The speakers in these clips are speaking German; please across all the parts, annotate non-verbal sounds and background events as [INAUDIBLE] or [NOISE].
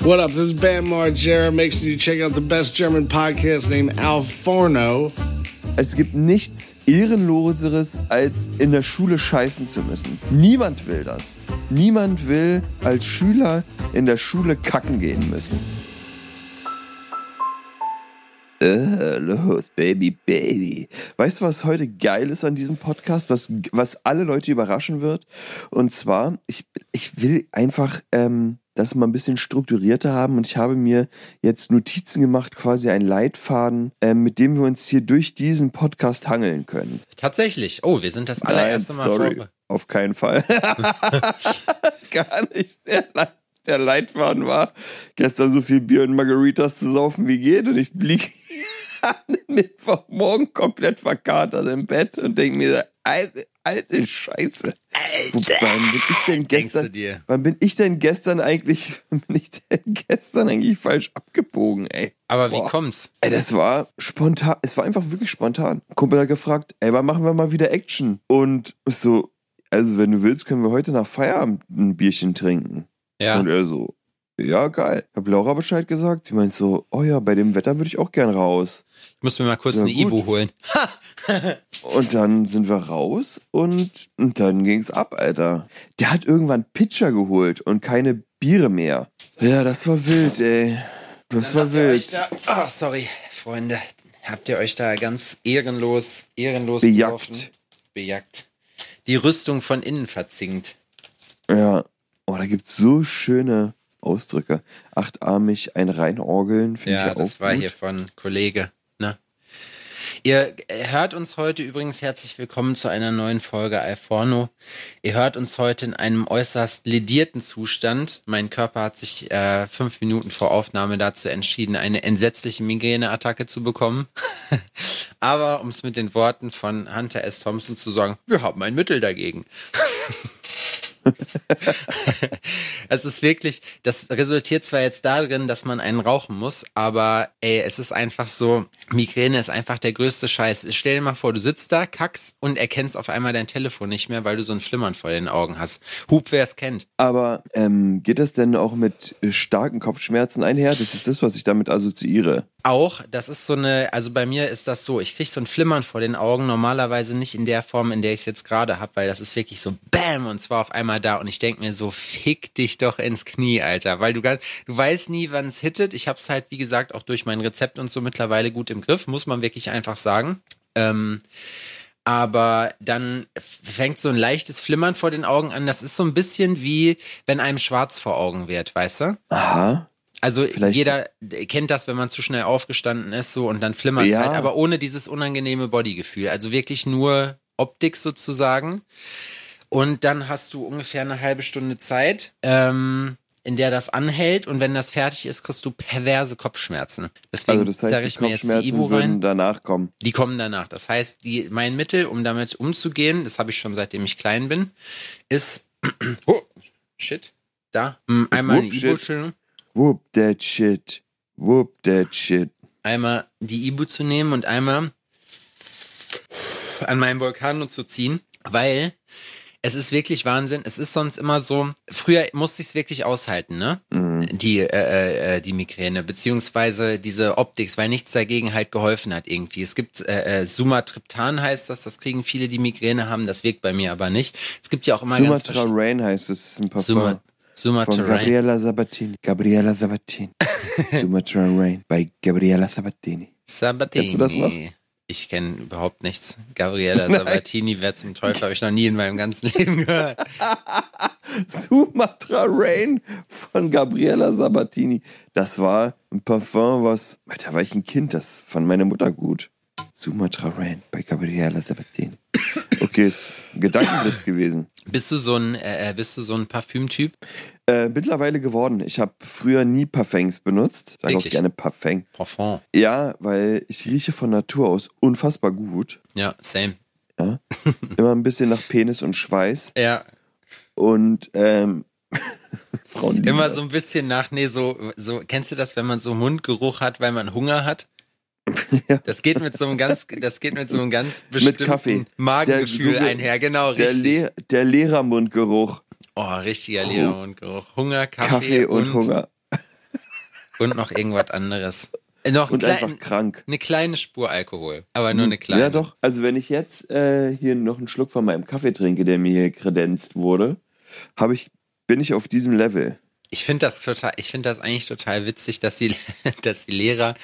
What up? This is Bam Margera. Make sure you check out the best German podcast named Al Forno. Es gibt nichts Ehrenloseres, als in der Schule scheißen zu müssen. Niemand will das. Niemand will als Schüler in der Schule kacken gehen müssen. Äh, los, Baby, Baby. Weißt du, was heute geil ist an diesem Podcast, was, was alle Leute überraschen wird? Und zwar, ich, ich will einfach ähm, das mal ein bisschen strukturierter haben und ich habe mir jetzt Notizen gemacht, quasi einen Leitfaden, ähm, mit dem wir uns hier durch diesen Podcast hangeln können. Tatsächlich. Oh, wir sind das allererste Nein, Mal sorry. vor. Auf keinen Fall. [LAUGHS] Gar nicht. Der, Leit der Leitfaden war, gestern so viel Bier und Margaritas zu saufen wie geht und ich liege [LAUGHS] Mittwochmorgen komplett verkatert im Bett und denke mir, alte, Scheiße. Wo, wann bin ich denn gestern, wann bin ich denn gestern eigentlich, [LAUGHS] wann bin ich denn gestern eigentlich falsch abgebogen, ey? Aber wie Boah. kommt's? Ey, das war spontan, es war einfach wirklich spontan. Kumpel hat gefragt, ey, wann machen wir mal wieder Action? Und so, also wenn du willst, können wir heute nach Feierabend ein Bierchen trinken. Ja. Und er so, ja, geil. Hab Laura Bescheid gesagt. Sie meint so, oh ja, bei dem Wetter würde ich auch gern raus. Ich muss mir mal kurz Ja, eine gut. Ibu holen. [LAUGHS] Und dann sind wir raus und, und dann ging's ab, Alter. Der hat irgendwann Pitcher geholt und keine Biere mehr. Ja, das war wild, ey. Das war ihr euch wild. da, oh, sorry, Freunde. Habt ihr euch da ganz ehrenlos, ehrenlos Bejagt. besoffen? Bejagt. Die Rüstung von innen verzinkt. Ja. Oh, da gibt's so schöne Ausdrücke. Achtarmig, ein Reinorgeln, finde ich Ja, ja das auch war gut. hier von Kollege. Ne? Ihr hört uns heute übrigens herzlich willkommen zu einer neuen Folge Alforno. Ihr hört uns heute in einem äußerst ledierten Zustand. Mein Körper hat sich äh, fünf Minuten vor Aufnahme dazu entschieden, eine entsetzliche Migräneattacke zu bekommen. [LAUGHS] Aber um es mit den Worten von Hunter S. Thompson zu sagen, wir haben ein Mittel dagegen. [LAUGHS] [LAUGHS] es ist wirklich, das resultiert zwar jetzt darin, dass man einen rauchen muss, aber ey, es ist einfach so, Migräne ist einfach der größte Scheiß. Stell dir mal vor, du sitzt da, kackst und erkennst auf einmal dein Telefon nicht mehr, weil du so ein Flimmern vor den Augen hast. Hub, wer es kennt. Aber ähm, geht das denn auch mit starken Kopfschmerzen einher? Das ist das, was ich damit assoziiere. Auch, das ist so eine, also bei mir ist das so, ich krieg so ein Flimmern vor den Augen, normalerweise nicht in der Form, in der ich es jetzt gerade habe, weil das ist wirklich so BAM und zwar auf einmal da und ich denk mir so, fick dich doch ins Knie, Alter, weil du ganz, du weißt nie, wann es hittet. Ich hab's halt, wie gesagt, auch durch mein Rezept und so mittlerweile gut im Griff, muss man wirklich einfach sagen. Ähm, aber dann fängt so ein leichtes Flimmern vor den Augen an. Das ist so ein bisschen wie, wenn einem schwarz vor Augen wird, weißt du? Aha. Also Vielleicht- jeder kennt das, wenn man zu schnell aufgestanden ist, so und dann flimmert Ja. halt, aber ohne dieses unangenehme Bodygefühl. Also wirklich nur Optik sozusagen. Und dann hast du ungefähr eine halbe Stunde Zeit, ähm, in der das anhält und wenn das fertig ist, kriegst du perverse Kopfschmerzen. Deswegen Also das heißt, die ich mir jetzt die Kopfschmerzen Ibu rein. danach kommen. Die kommen danach. Das heißt, die, mein Mittel, um damit umzugehen, das habe ich schon seitdem ich klein bin, ist [CLEARS THROAT] oh, shit. Da. Mm, Einmal Whoop, die. Ibu Whoop that shit. Whoop that shit. einmal die Ibu zu nehmen und einmal an meinem Vulkano zu ziehen, weil es ist wirklich Wahnsinn. Es ist sonst immer so, früher musste ich es wirklich aushalten, ne? Die, äh, äh, die Migräne, beziehungsweise diese Optik, weil nichts dagegen halt geholfen hat irgendwie. Es gibt äh, äh, Sumatriptan heißt das, das kriegen viele, die Migräne haben, das wirkt bei mir aber nicht. Es gibt ja auch immer ganz Sumatra Rain heißt es, ist ein Parfum. Suma, von Sumatra Rain. Gabriela Sabatini. Gabriela Sabatini. [LAUGHS] Sumatra Rain bei Gabriela Sabatini. Sabatini. Kennst du das noch? Ich kenne überhaupt nichts. Gabriela Sabatini, wer zum Teufel habe ich noch nie in meinem ganzen Leben gehört. [LAUGHS] Sumatra Rain von Gabriela Sabatini. Das war ein Parfum, was, da war ich ein Kind, das fand meine Mutter gut. Sumatra Rain bei Gabriela Sabatini. Okay, ist ein Gedankenblitz gewesen. Bist du so ein, äh, bist du so ein Parfümtyp? Äh, mittlerweile geworden. Ich habe früher nie Parfums benutzt. Sag auch Wirklich? gerne Parfum. Parfum. Ja, weil ich rieche von Natur aus unfassbar gut. Ja, same. Ja? [LAUGHS] Immer ein bisschen nach Penis und Schweiß. Ja, Und ähm, [LAUGHS] Frauen lieben immer so ein bisschen nach, nee, so, so, kennst du das, wenn man so Mundgeruch hat, weil man Hunger hat? [LAUGHS] Ja. Das geht mit so einem ganz, das geht mit so einem ganz bestimmten Kaffee. Magengefühl Der- so- einher, genau, der, richtig. Le der Lehrermundgeruch. Oh, richtiger Leermundgeruch. Hunger, Kaffee, Kaffee und, Hunger. [LAUGHS] Und noch irgendwas anderes. Äh, Noch Und ein einfach krank. eine kleine Spur Alkohol. Aber nur eine kleine. Ja, doch. Also wenn ich jetzt äh, hier noch einen Schluck von meinem Kaffee trinke, der mir hier kredenzt wurde, habe ich, bin ich auf diesem Level. Ich finde das total, ich finde das eigentlich total witzig, dass die, [LAUGHS] dass die Lehrer,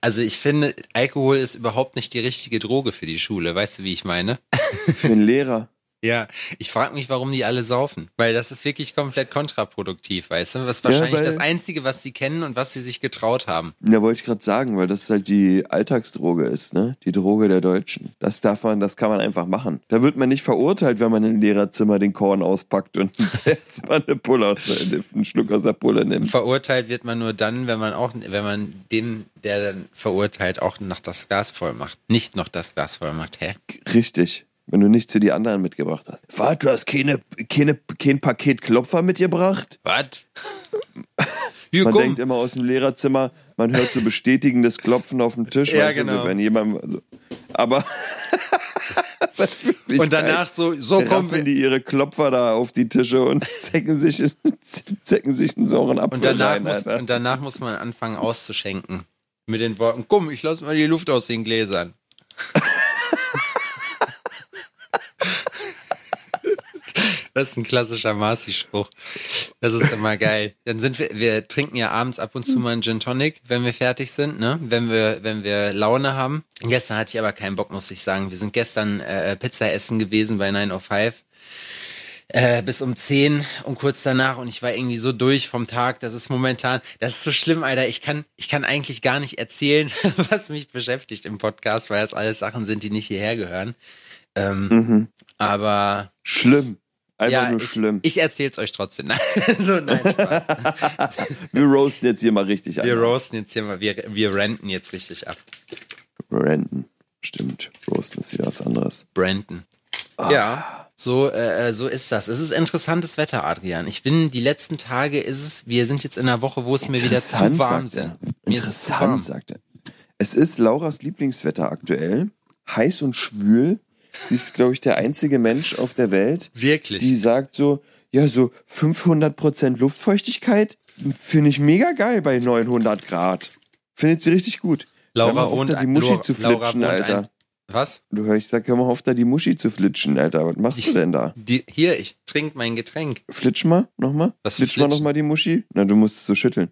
also ich finde, Alkohol ist überhaupt nicht die richtige Droge für die Schule. Weißt du, wie ich meine? Für einen Lehrer. Ja, ich frage mich, warum die alle saufen. Weil das ist wirklich komplett kontraproduktiv, weißt du? Das ist wahrscheinlich weil- das Einzige, was sie kennen und was sie sich getraut haben. Ja, wollte ich gerade sagen, weil das halt die Alltagsdroge ist, ne? Die Droge der Deutschen. Das darf man, das kann man einfach machen. Da wird man nicht verurteilt, wenn man im Lehrerzimmer den Korn auspackt und [LAUGHS] erstmal eine Pulle aus der, einen Schluck aus der Pulle nimmt. Verurteilt wird man nur dann, wenn man auch, wenn man dem, der dann verurteilt, auch noch das Gas voll macht. Nicht noch das Gas voll macht, hä? Richtig. Wenn du nichts für die anderen mitgebracht hast. Was, du hast keine, keine, kein Paket Klopfer mitgebracht? Was? [LAUGHS] Man komm. denkt immer aus dem Lehrerzimmer, man hört so bestätigendes Klopfen auf dem Tisch. Ja, weißt du, genau. wenn jemand, also, aber [LAUGHS] Und danach so, so kommen wir, die ihre Klopfer da auf die Tische und [LAUGHS] zecken sich, zecken sich einen sauren Apfel Und danach, rein, muss, und danach muss man anfangen auszuschenken. Mit den Worten, komm, ich lass mal die Luft aus den Gläsern. Das ist ein klassischer Marci-Spruch. Das ist immer geil. Dann sind wir, wir trinken ja abends ab und zu mal einen Gin Tonic, wenn wir fertig sind, ne? Wenn wir, wenn wir Laune haben. Gestern hatte ich aber keinen Bock, muss ich sagen. Wir sind gestern äh, Pizza essen gewesen bei 905 äh, bis um 10 und kurz danach und ich war irgendwie so durch vom Tag, das ist momentan, das ist so schlimm, Alter. Ich kann, ich kann eigentlich gar nicht erzählen, [LAUGHS] was mich beschäftigt im Podcast, weil das alles Sachen sind, die nicht hierher gehören. Ähm, Mhm. Aber Schlimm. Einfach ja, nur ich, schlimm. ich erzähl's euch trotzdem. Nein, [LAUGHS] so, nein, Spaß. [LAUGHS] wir roasten jetzt hier mal richtig Wir an. roasten jetzt hier mal, wir, wir renten jetzt richtig ab. Ranten. Stimmt. Roasten ist wieder was anderes. Brandon. Ah. Ja, so, äh, so ist das. Es ist interessantes Wetter, Adrian. Ich bin, die letzten Tage ist es, wir sind jetzt in einer Woche, wo es mir wieder zu warm ist es zu warm. Interessant, sagt er. Es ist Lauras Lieblingswetter aktuell. Heiß und schwül. Sie ist, glaube ich, der einzige Mensch auf der Welt, Wirklich. die sagt so, ja, so 500% Luftfeuchtigkeit finde ich mega geil bei 900 Grad. Findet sie richtig gut. Laura wohnt da die Muschi Laura- zu Laura flitschen, wohnt Alter. Ein, was? Du hörst, ich sag, hör mal auf, da die Muschi zu flitschen, Alter. Was machst du denn da? Die, hier, ich trinke mein Getränk. Flitsch mal, nochmal. Was Flitsch mal nochmal die Muschi. Na, du musst es so schütteln.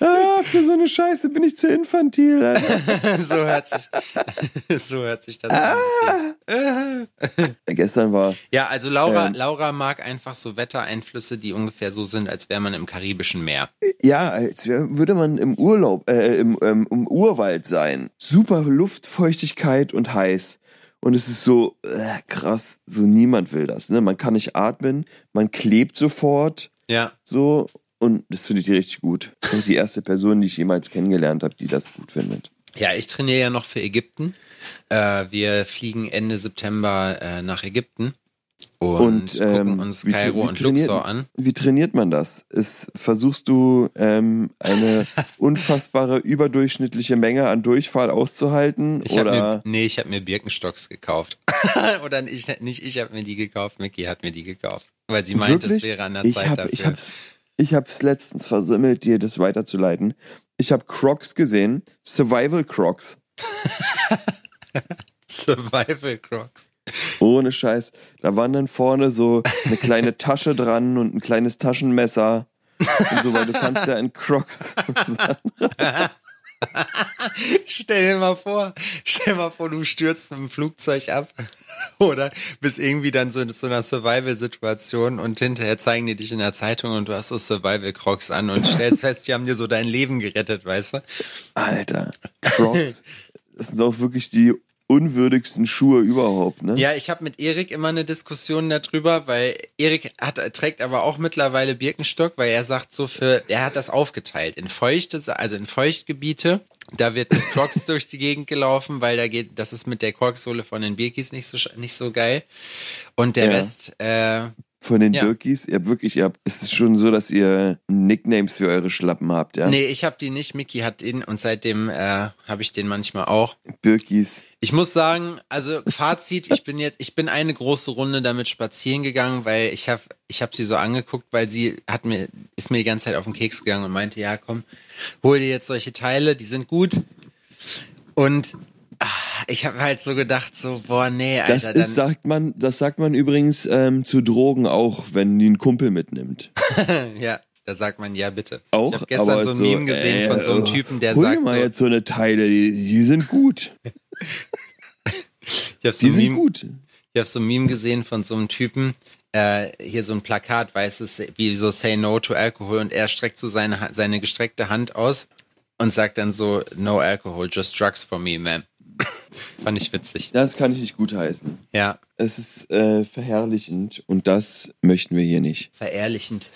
ah, für so eine Scheiße bin ich zu infantil, Alter. [LAUGHS] so hört sich, [LAUGHS] so hört sich das an. Gestern war, Ja, also Laura, Ähm. Laura mag einfach so Wettereinflüsse, die ungefähr so sind, als wäre man im karibischen Meer. ja, als würde man im Urlaub, äh, im, ähm, im Urwald sein. Super Luftfeuchtigkeit und heiß. Und es ist so äh, krass, so niemand will das. Ne? Man kann nicht atmen, man klebt sofort. Ja. So, und das finde ich richtig gut. Das ist die erste Person, die ich jemals kennengelernt habe, die das gut findet. Ja, ich trainiere ja noch für Ägypten. Äh, wir fliegen Ende September äh, nach Ägypten und, Und, gucken ähm, uns wie- Kairo wie und Luxor an. Wie trainiert man das? Ist, versuchst du ähm, eine [LAUGHS] unfassbare überdurchschnittliche Menge an Durchfall auszuhalten? Ich oder mir, nee, ich habe mir Birkenstocks gekauft. [LAUGHS] Oder ich, nicht ich habe mir die gekauft, Mickey hat mir die gekauft. Weil sie meint, es wäre an der ich Zeit hab, dafür. ich hab's, ich hab's letztens versammelt, dir das weiterzuleiten. Ich habe Crocs gesehen, Survival Crocs. [LAUGHS] Survival Crocs. Ohne Scheiß. Da waren dann vorne so eine kleine [LAUGHS] Tasche dran und ein kleines Taschenmesser. Und so, weil du kannst ja in Crocs. [LAUGHS] [LAUGHS] Stell dir mal vor, stell dir mal vor, du stürzt mit dem Flugzeug ab [LAUGHS] oder bist irgendwie dann so in so einer Survival-Situation und hinterher zeigen die dich in der Zeitung und du hast so Survival-Crocs an und stellst fest, die haben dir so dein Leben gerettet, weißt du? Alter, Crocs. Das [LAUGHS] sind auch wirklich die unwürdigsten Schuhe überhaupt, ne? Ja, ich habe mit Erik immer eine Diskussion darüber, weil Erik hat, trägt aber auch mittlerweile Birkenstock, weil er sagt so für, er hat das aufgeteilt in feuchte, also in Feuchtgebiete. Da wird mit Crocs [LAUGHS] durch die Gegend gelaufen, weil da geht, das ist mit der Korksohle von den Birkis nicht so nicht so geil. Und der Ja. Rest, äh, von den Ja. Birkis? Ihr habt wirklich, ihr habt, es ist schon so, dass ihr Nicknames für eure Schlappen habt, ja? Nee, ich habe die nicht. Mickey hat ihn und seitdem äh, habe ich den manchmal auch. Birkis. Ich muss sagen, also Fazit, ich bin jetzt, ich bin eine große Runde damit spazieren gegangen, weil ich habe ich hab sie so angeguckt, weil sie hat mir, ist mir die ganze Zeit auf den Keks gegangen und meinte, ja komm, hol dir jetzt solche Teile, die sind gut. Und ich habe halt so gedacht, so, boah, nee, Das Alter, ist, sagt man, das sagt man übrigens ähm, zu Drogen auch, wenn die einen Kumpel mitnimmt. [LAUGHS] ja, da sagt man ja bitte. Auch, ich habe gestern so ein so, Meme gesehen äh, von so einem oh, Typen, der Hol sagt dir mal so, jetzt so eine Teile, die, die sind gut. [LAUGHS] ich habe so Die ein sind Meme, gut. Ich habe so ein Meme gesehen von so einem Typen, äh, hier so ein Plakat, weiß es, wie so Say No to Alcohol und er streckt so seine, seine gestreckte Hand aus und sagt dann so, No Alcohol, just drugs for me, man. [COUGHS] Fand ich witzig. Das kann ich nicht gutheißen. Ja, Es ist äh, verherrlichend und das möchten wir hier nicht. verehrlichend.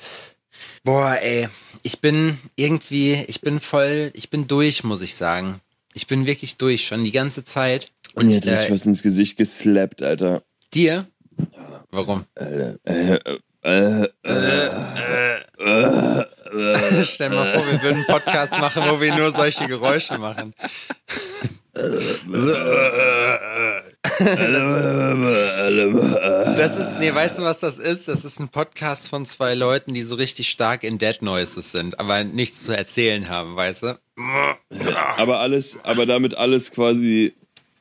Boah, ey, ich bin irgendwie, ich bin voll, ich bin durch, muss ich sagen. Ich bin wirklich durch, schon die ganze Zeit. Und mir hat äh, was ins Gesicht geslappt, Alter. dir? Warum? Alter. Äh, äh, äh, [LAUGHS] Stell mal vor, wir würden einen Podcast machen, wo wir nur solche Geräusche machen. [LAUGHS] Das ist, nee, weißt du, was das ist? Das ist ein Podcast von zwei Leuten, die so richtig stark in Dead Noises sind, aber nichts zu erzählen haben, weißt du? aber alles, aber damit alles quasi,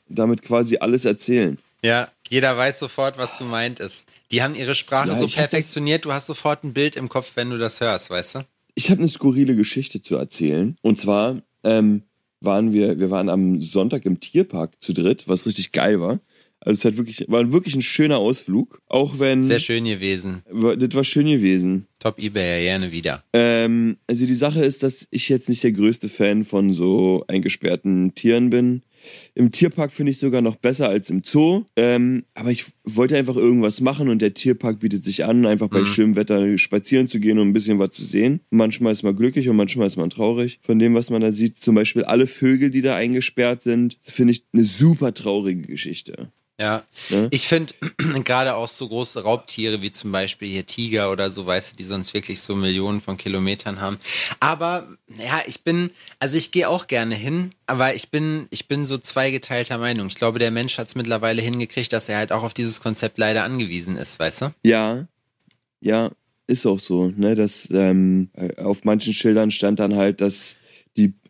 damit quasi alles erzählen. Ja, jeder weiß sofort, was gemeint ist. Die haben ihre Sprache Ja, so perfektioniert, du hast sofort ein Bild im Kopf, wenn du das hörst, weißt du? Ich habe eine skurrile Geschichte zu erzählen. Und zwar ähm, waren wir, wir waren am Sonntag im Tierpark zu dritt, was richtig geil war. Also es hat wirklich, war wirklich ein schöner Ausflug. Auch wenn Sehr schön gewesen. war- das war schön gewesen. Top eBay ja gerne wieder. Ähm, also die Sache ist, dass ich jetzt nicht der größte Fan von so eingesperrten Tieren bin. Im Tierpark finde ich sogar noch besser als im Zoo. Ähm, aber ich wollte einfach irgendwas machen und der Tierpark bietet sich an, einfach bei schönem Wetter spazieren zu gehen und ein bisschen was zu sehen. Manchmal ist man glücklich und manchmal ist man traurig von dem, was man da sieht. Zum Beispiel alle Vögel, die da eingesperrt sind, finde ich eine super traurige Geschichte. Ja, Ne? ich finde [CLEARS THROAT] gerade auch so große Raubtiere wie zum Beispiel hier Tiger oder so, weißt du, die sonst wirklich so Millionen von Kilometern haben. Aber ja, ich bin, also ich gehe auch gerne hin, aber ich bin, ich bin so zweigeteilter Meinung. Ich glaube, der Mensch hat es mittlerweile hingekriegt, dass er halt auch auf dieses Konzept leider angewiesen ist, weißt du? Ja, ja, ist auch so, ne, dass ähm, äh, auf manchen Schildern stand dann halt, dass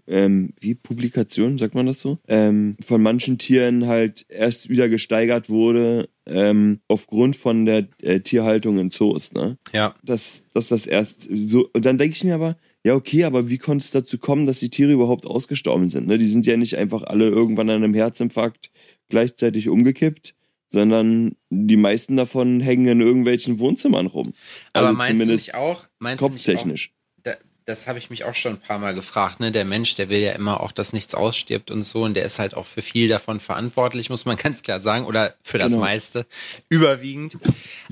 ähm, wie Publikation, sagt man das so, ähm, von manchen Tieren halt erst wieder gesteigert wurde ähm, aufgrund von der äh, Tierhaltung in Zoos, ne? Ja. Dass, dass das erst so, und dann denke ich mir aber, ja okay, aber wie konnte es dazu kommen, dass die Tiere überhaupt ausgestorben sind? Ne? Die sind ja nicht einfach alle irgendwann an einem Herzinfarkt gleichzeitig umgekippt, sondern die meisten davon hängen in irgendwelchen Wohnzimmern rum. Aber Also meinst du nicht auch, meinst du nicht auch, das habe ich mich auch schon ein paar Mal gefragt, ne? Der Mensch, der will ja immer auch, dass nichts ausstirbt und so, und der ist halt auch für viel davon verantwortlich, muss man [LAUGHS] ganz klar sagen, oder für das Genau. meiste überwiegend.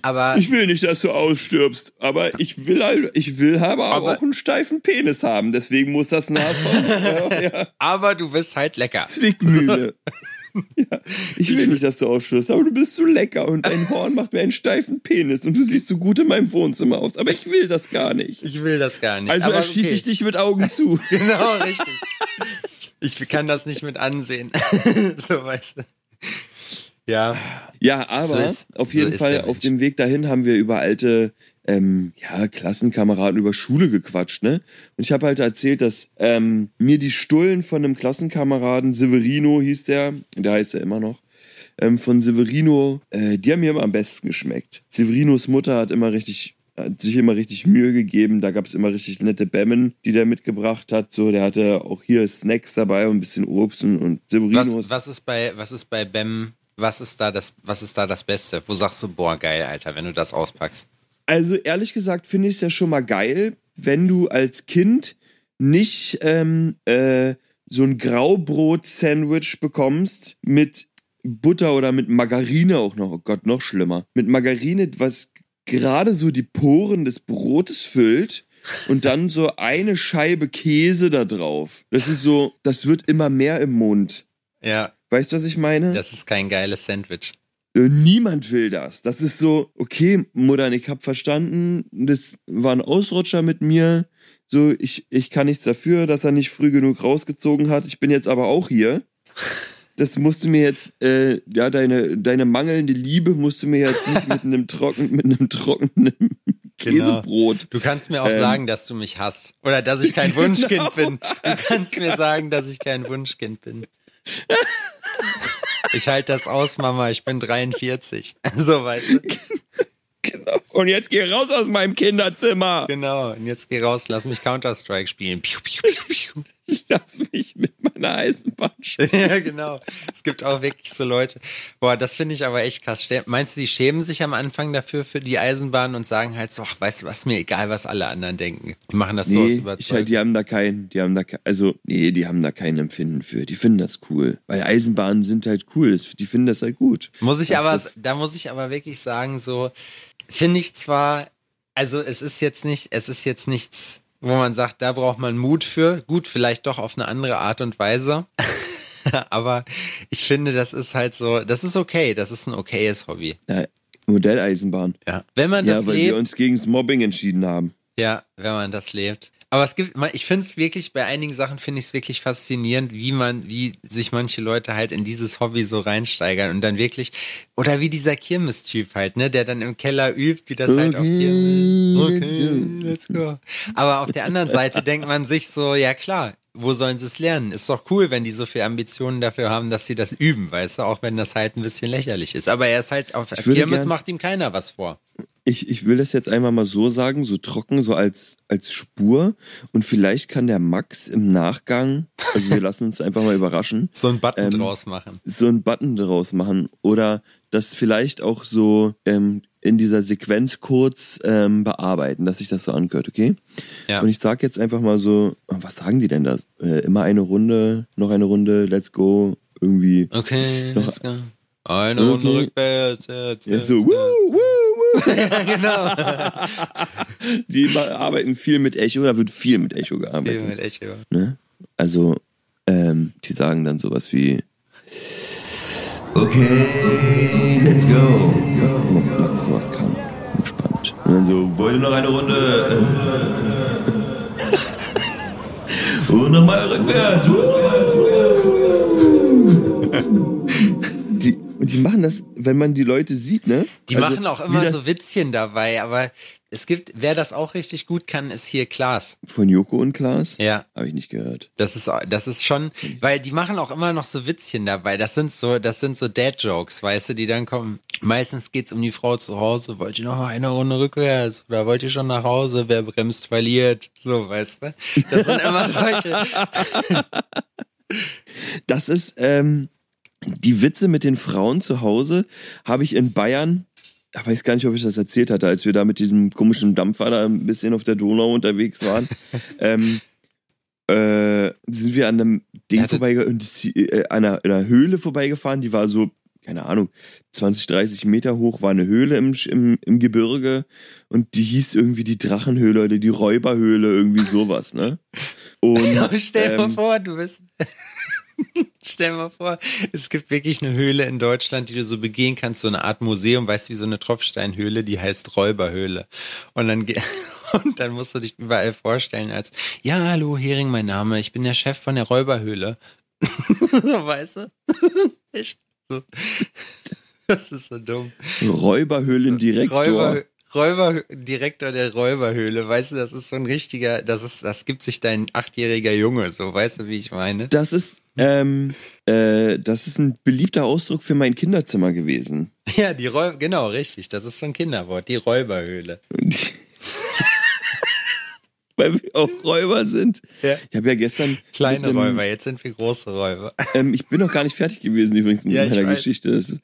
Aber Ich will nicht, dass du ausstirbst, aber ich will halt, ich will aber, Aber- auch einen steifen Penis haben, deswegen muss das von ja, [LAUGHS] ja, aber du bist halt lecker. Zwickmühle. [LAUGHS] [LAUGHS] ja, ich will nicht, dass du ausstirbst, aber du bist so lecker und dein Horn macht mir einen steifen Penis und du siehst so gut in meinem Wohnzimmer aus, aber ich will das gar nicht. Ich will das gar nicht. Also erschieße okay. ich dich mit Augen zu. [LAUGHS] Genau, richtig. Ich kann das nicht mit ansehen. [LAUGHS] so weißt du. Ja. Ja, aber So ist- auf so jeden ist Fall auf dem Weg dahin haben wir über alte ähm, ja, Klassenkameraden über Schule gequatscht, ne? Und ich habe halt erzählt, dass ähm, mir die Stullen von einem Klassenkameraden, Severino hieß der, der heißt er immer noch, ähm, von Severino, äh, die haben mir immer am besten geschmeckt. Severinos Mutter hat immer richtig hat sich immer richtig Mühe gegeben. Da gab's immer richtig nette Bämmen, die der mitgebracht hat. So, der hatte auch hier Snacks dabei und ein bisschen Obst und, und Severinos. Was, was ist bei, was ist bei Bem, was ist da das, was ist da das Beste? Wo sagst du, boah, geil, Alter, wenn du das auspackst? Also ehrlich gesagt finde ich es ja schon mal geil, wenn du als Kind nicht ähm, äh, so ein Graubrot-Sandwich bekommst mit Butter oder mit Margarine auch noch. Oh Gott, noch schlimmer. Mit Margarine, was gerade so die Poren des Brotes füllt und dann so eine Scheibe Käse da drauf. Das ist so, das wird immer mehr im Mund. Ja, Weißt du, was ich meine? das ist kein geiles Sandwich. Äh, Niemand will das. Das ist so, okay, Mutter, ich hab verstanden, das war ein Ausrutscher mit mir. So, ich, ich kann nichts dafür, dass er nicht früh genug rausgezogen hat. Ich bin jetzt aber auch hier. Das musst du mir jetzt, äh, ja, deine, deine mangelnde Liebe musst du mir jetzt nicht mit einem [LAUGHS] trocken, mit einem trockenen Käsebrot. Du kannst mir auch Ähm. sagen, dass du mich hasst. Oder dass ich kein [LAUGHS] Wunschkind Genau. bin. Du kannst mir sagen, dass ich kein Wunschkind bin. [LAUGHS] Ich halte das aus, Mama. Ich bin 43. [LAUGHS] So, weißt du? Genau. Und jetzt geh raus aus meinem Kinderzimmer. Genau. Und jetzt geh raus, lass mich Counter-Strike spielen. Piu, piu, piu, piu. [LAUGHS] Lass mich mit meiner Eisenbahn [LAUGHS] spielen. Ja, genau. Es gibt auch wirklich so Leute. Boah, das finde ich aber echt krass. Meinst du, die schämen sich am Anfang dafür für die Eisenbahn und sagen halt so, ach, weißt du was, mir egal, was alle anderen denken. Die machen das so aus Nee, ich Überzeugung. halt, die haben da kein, die haben da, also, nee, die haben da kein Empfinden für. Die finden das cool. Weil Eisenbahnen sind halt cool. Die finden das halt gut. Muss ich Das aber, da muss ich aber wirklich sagen, so, finde ich zwar, also es ist jetzt nicht, es ist jetzt nichts, wo man sagt, da braucht man Mut für. Gut, vielleicht doch auf eine andere Art und Weise. [LAUGHS] aber ich finde, das ist halt so, das ist okay, das ist ein okayes Hobby. Ja, Modelleisenbahn. Ja. Wenn man Ja, das weil lebt, wir uns gegen das Mobbing entschieden haben. Ja, wenn man das lebt. Aber es gibt, ich finde es wirklich, bei einigen Sachen finde ich es wirklich faszinierend, wie man, wie sich manche Leute halt in dieses Hobby so reinsteigern und dann wirklich, oder wie dieser Kirmes-Typ halt, ne, der dann im Keller übt, wie das halt auf Kirmes. Okay, let's go. Aber auf der anderen Seite denkt man sich so, ja klar, wo sollen sie es lernen? Ist doch cool, wenn die so viel Ambitionen dafür haben, dass sie das üben, weißt du, auch wenn das halt ein bisschen lächerlich ist. Aber er ist halt auf Kirmes macht ihm keiner was vor. Ich, ich will das jetzt einmal mal so sagen, so trocken, so als, als Spur. Und vielleicht kann der Max im Nachgang, also wir lassen uns einfach mal überraschen, [LAUGHS] So einen Button Ähm, draus machen. so einen Button draus machen. Oder das vielleicht auch so ähm, in dieser Sequenz kurz ähm, bearbeiten, dass sich das so angehört, okay? Ja. Und ich sag jetzt einfach mal so, was sagen die denn da? Äh, immer eine Runde, noch eine Runde, let's go, irgendwie. Okay, Noch- let's go. Eine Okay. Runde rückwärts. Jetzt, jetzt, so, jetzt. wuh, wuh. Ja, [LAUGHS] genau. Die arbeiten viel mit Echo, da wird viel mit Echo gearbeitet. mit Echo. Ne? Also, ähm, die sagen dann sowas wie Okay, let's go. Mal gucken, sowas kann. Bin gespannt. Und dann so, wollt ihr noch eine Runde? [LAUGHS] Und nochmal rückwärts. [LAUGHS] Die, und die machen das, wenn man die Leute sieht, ne? Die Also, machen auch immer so Witzchen dabei, aber es gibt, wer das auch richtig gut kann, ist hier Klaas. Von Joko und Klaas? Ja. Habe ich nicht gehört. Das ist, das ist schon, weil die machen auch immer noch so Witzchen dabei. Das sind so, das sind so Dad-Jokes, weißt du, die dann kommen. Meistens geht's um die Frau zu Hause. Wollt ihr noch eine Runde rückwärts? Oder wollt ihr schon nach Hause? Wer bremst, verliert. So, weißt du? Das sind immer solche. [LAUGHS] Das ist, ähm, die Witze mit den Frauen zu Hause habe ich in Bayern, ich weiß gar nicht, ob ich das erzählt hatte, als wir da mit diesem komischen Dampfer da ein bisschen auf der Donau unterwegs waren. [LAUGHS] ähm, äh, sind wir an einem Ding vorbeigefahren, äh, einer, einer Höhle vorbeigefahren, die war so, keine Ahnung, 20, 30 Meter hoch, war eine Höhle im, im, im Gebirge und die hieß irgendwie die Drachenhöhle oder die Räuberhöhle, irgendwie sowas, ne? [LAUGHS] Und, Stell mal ähm, vor, du bist. [LAUGHS] Stell mal vor, es gibt wirklich eine Höhle in Deutschland, die du so begehen kannst, so eine Art Museum, weißt du, wie so eine Tropfsteinhöhle, die heißt Räuberhöhle. Und dann, [LAUGHS] und dann musst du dich überall vorstellen als, ja, hallo, Hering, mein Name, ich bin der Chef von der Räuberhöhle. [LAUGHS] weißt du? Echt so. Das ist so dumm. Räuberhöhlendirektor. Räuber, Räuberdirektor der Räuberhöhle, weißt du, das ist so ein richtiger, das ist, das gibt sich dein achtjähriger Junge, so, weißt du, wie ich meine? Das ist, ähm, äh, das ist ein beliebter Ausdruck für mein Kinderzimmer gewesen. [LAUGHS] Ja, die Räuber, genau, richtig, das ist so ein Kinderwort, die Räuberhöhle. [LAUGHS] Weil wir auch Räuber sind. Ja. Ich habe ja gestern. Kleine einem- Räuber, jetzt sind wir große Räuber. [LAUGHS] Ähm, ich bin noch gar nicht fertig gewesen übrigens mit Ja, meiner. Geschichte. Ist-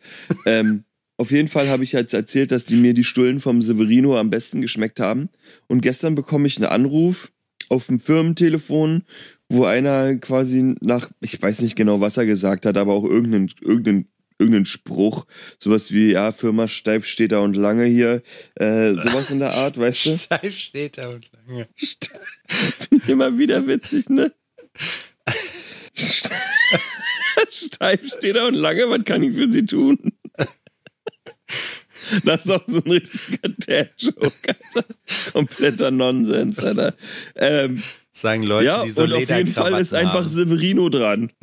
ähm, auf jeden Fall habe ich jetzt erzählt, dass die mir die Stullen vom Severino am besten geschmeckt haben. Und gestern bekomme ich einen Anruf auf dem Firmentelefon, wo einer quasi nach, ich weiß nicht genau, was er gesagt hat, aber auch irgendeinen, irgendeinen, irgendeinen Spruch, sowas wie, ja, Firma steif steht da und lange hier, äh, sowas in der Art, weißt du? [LAUGHS] Steif steht da und lange. Immer wieder witzig, ne? Steif steht er und lange, was kann ich für sie tun? Das ist auch so ein richtiger Dad-Joke, Alter. Kompletter Nonsens, Alter. Ähm, Sagen Leute, ja, die so und auf jeden Fall ist Lederkrawatten einfach haben. Severino dran. [LAUGHS]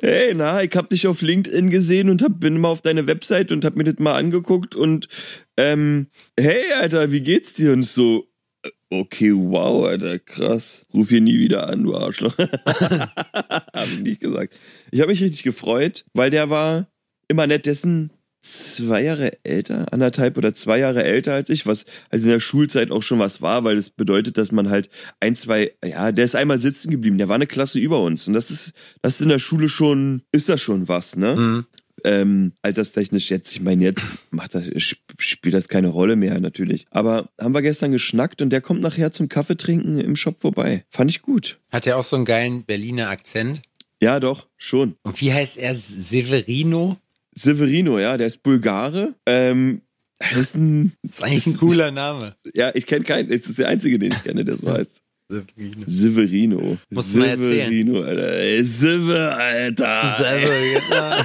Hey, na, ich hab dich auf LinkedIn gesehen und hab, bin mal auf deine Website und hab mir das mal angeguckt und ähm, hey, Alter, wie geht's dir? Und so, äh, okay, wow, Alter, krass. Ruf hier nie wieder an, du Arschloch. [LAUGHS] [LAUGHS] hab ich nicht gesagt. Ich habe mich richtig gefreut, weil der war immer nett dessen zwei Jahre älter, anderthalb oder zwei Jahre älter als ich, was also in der Schulzeit auch schon was war, weil das bedeutet, dass man halt ein, zwei, ja, der ist einmal sitzen geblieben, der war eine Klasse über uns und das ist, das ist in der Schule schon, ist das schon was, ne? Mhm. Ähm, alterstechnisch jetzt, ich meine, jetzt macht das, sp- spielt das keine Rolle mehr natürlich. Aber haben wir gestern geschnackt und der kommt nachher zum Kaffee trinken im Shop vorbei. Fand ich gut. Hat er auch so einen geilen Berliner Akzent? Ja, doch, schon. Und wie heißt er? Severino? Severino, ja, der ist Bulgare. Ähm, das ist ein, Das ist eigentlich ein cooler Name. ja, ich kenne keinen, das ist der einzige, den ich kenne, der so heißt. Severino. Severino. Musst du mal erzählen. Severino, Alter. Ey, Sive, Alter. Severino. [LAUGHS]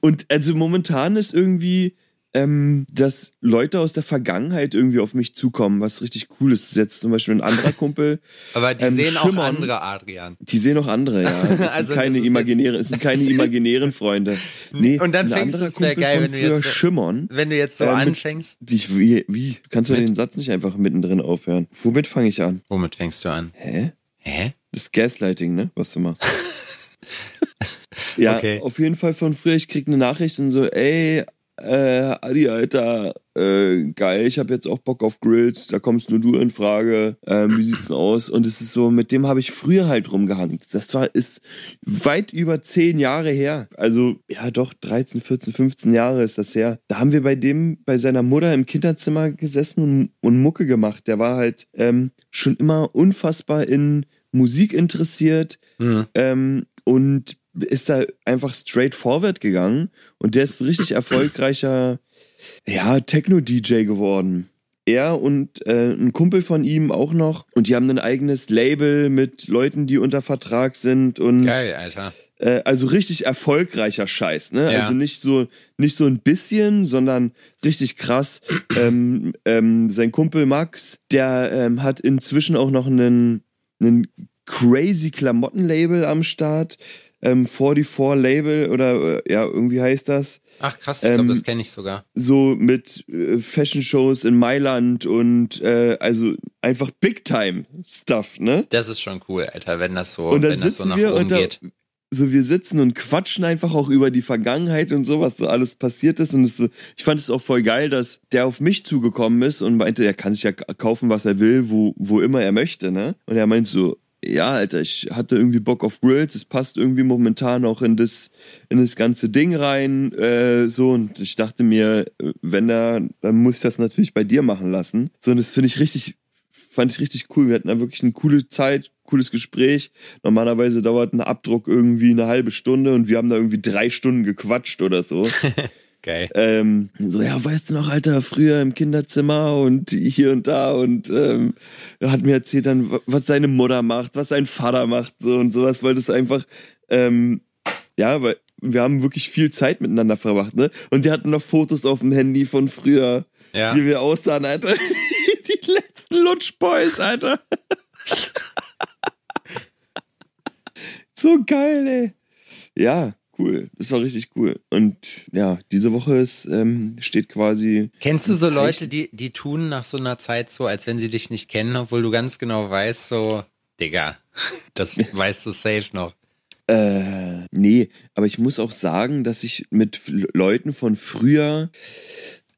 Und also momentan ist irgendwie, ähm, dass Leute aus der Vergangenheit irgendwie auf mich zukommen, was richtig cool ist. Das ist Jetzt zum Beispiel ein anderer Kumpel, [LAUGHS] Aber die Ähm, sehen auch Schimmern. andere Adrian. die sehen auch andere, ja. [LAUGHS] Das sind Also keine das ist imaginären, es sind keine [LAUGHS] imaginären Freunde. Nee, Und dann fängst du- es wär Kumpel geil, wenn du jetzt so- Schimmern. Wenn du jetzt so Äh, anfängst. Ich, wie, wie? Kannst du Mit- den Satz nicht einfach mittendrin aufhören? Womit fange ich an? Womit fängst du an? Hä? Hä? Das Gaslighting, ne? Was du machst. ja, Okay. auf jeden Fall von früher, ich krieg eine Nachricht und so, ey, äh, Adi, Alter, äh, geil, ich habe jetzt auch Bock auf Grills, da kommst nur du in Frage, ähm, wie sieht's denn aus? Und es ist so, mit dem habe ich früher halt rumgehangen. Das war, ist weit über zehn Jahre her. Also, ja doch, 13, 14, 15 Jahre ist das her. Da haben wir bei dem, bei seiner Mutter im Kinderzimmer gesessen und, und Mucke gemacht. Der war halt ähm, schon immer unfassbar in Musik interessiert, Hm. ähm, und ist da einfach straight forward gegangen und der ist ein richtig erfolgreicher ja, Techno-DJ geworden. Er und äh, ein Kumpel von ihm auch noch und die haben ein eigenes Label mit Leuten, die unter Vertrag sind und Geil, Alter. äh, also richtig erfolgreicher Scheiß, ne? Ja. Also nicht so nicht so ein bisschen, sondern richtig krass. ähm, ähm, sein Kumpel Max, der ähm, hat inzwischen auch noch einen einen crazy Klamottenlabel am Start. Ähm, 44 Label oder äh, ja, irgendwie heißt das. Ach krass, ich glaube, Ähm, das kenne ich sogar. So mit äh, Fashion-Shows in Mailand und äh, also einfach Big-Time-Stuff, ne? Das ist schon cool, Alter, wenn das so, Und wenn das so nach wir oben da, geht. so wir sitzen und quatschen einfach auch über die Vergangenheit und so, was so alles passiert ist. Und es so, ich fand es auch voll geil, dass der auf mich zugekommen ist und meinte, er kann sich ja kaufen, was er will, wo, wo immer er möchte, ne? Und er meint so, ja, Alter, ich hatte irgendwie Bock auf Grills, es passt irgendwie momentan auch in das, in das ganze Ding rein, äh, so, und ich dachte mir, wenn er, dann muss ich das natürlich bei dir machen lassen. So, und das finde ich richtig, fand ich richtig cool. Wir hatten da wirklich eine coole Zeit, cooles Gespräch. Normalerweise dauert ein Abdruck irgendwie eine halbe Stunde und wir haben da irgendwie drei Stunden gequatscht oder so. [LAUGHS] Geil. ähm, so, ja, weißt du noch, Alter, früher im Kinderzimmer und hier und da und ähm, er hat mir erzählt dann, wa- was seine Mutter macht, was sein Vater macht, so und sowas, weil das einfach, ähm, ja, weil wir haben wirklich viel Zeit miteinander verbracht, ne? Und die hatten noch Fotos auf dem Handy von früher, Ja. wie wir aussahen, Alter. [LAUGHS] Die letzten Lutschboys, Alter. [LAUGHS] so geil, ey. Ja, cool. Das war richtig cool. Und ja, diese Woche ist, ähm, steht quasi. Kennst du so Leute, die, die tun nach so einer Zeit so, als wenn sie dich nicht kennen, obwohl du ganz genau weißt, so, Digga, [LAUGHS] das [LAUGHS] weißt du safe noch. Äh, nee, aber ich muss auch sagen, dass ich mit Leuten von früher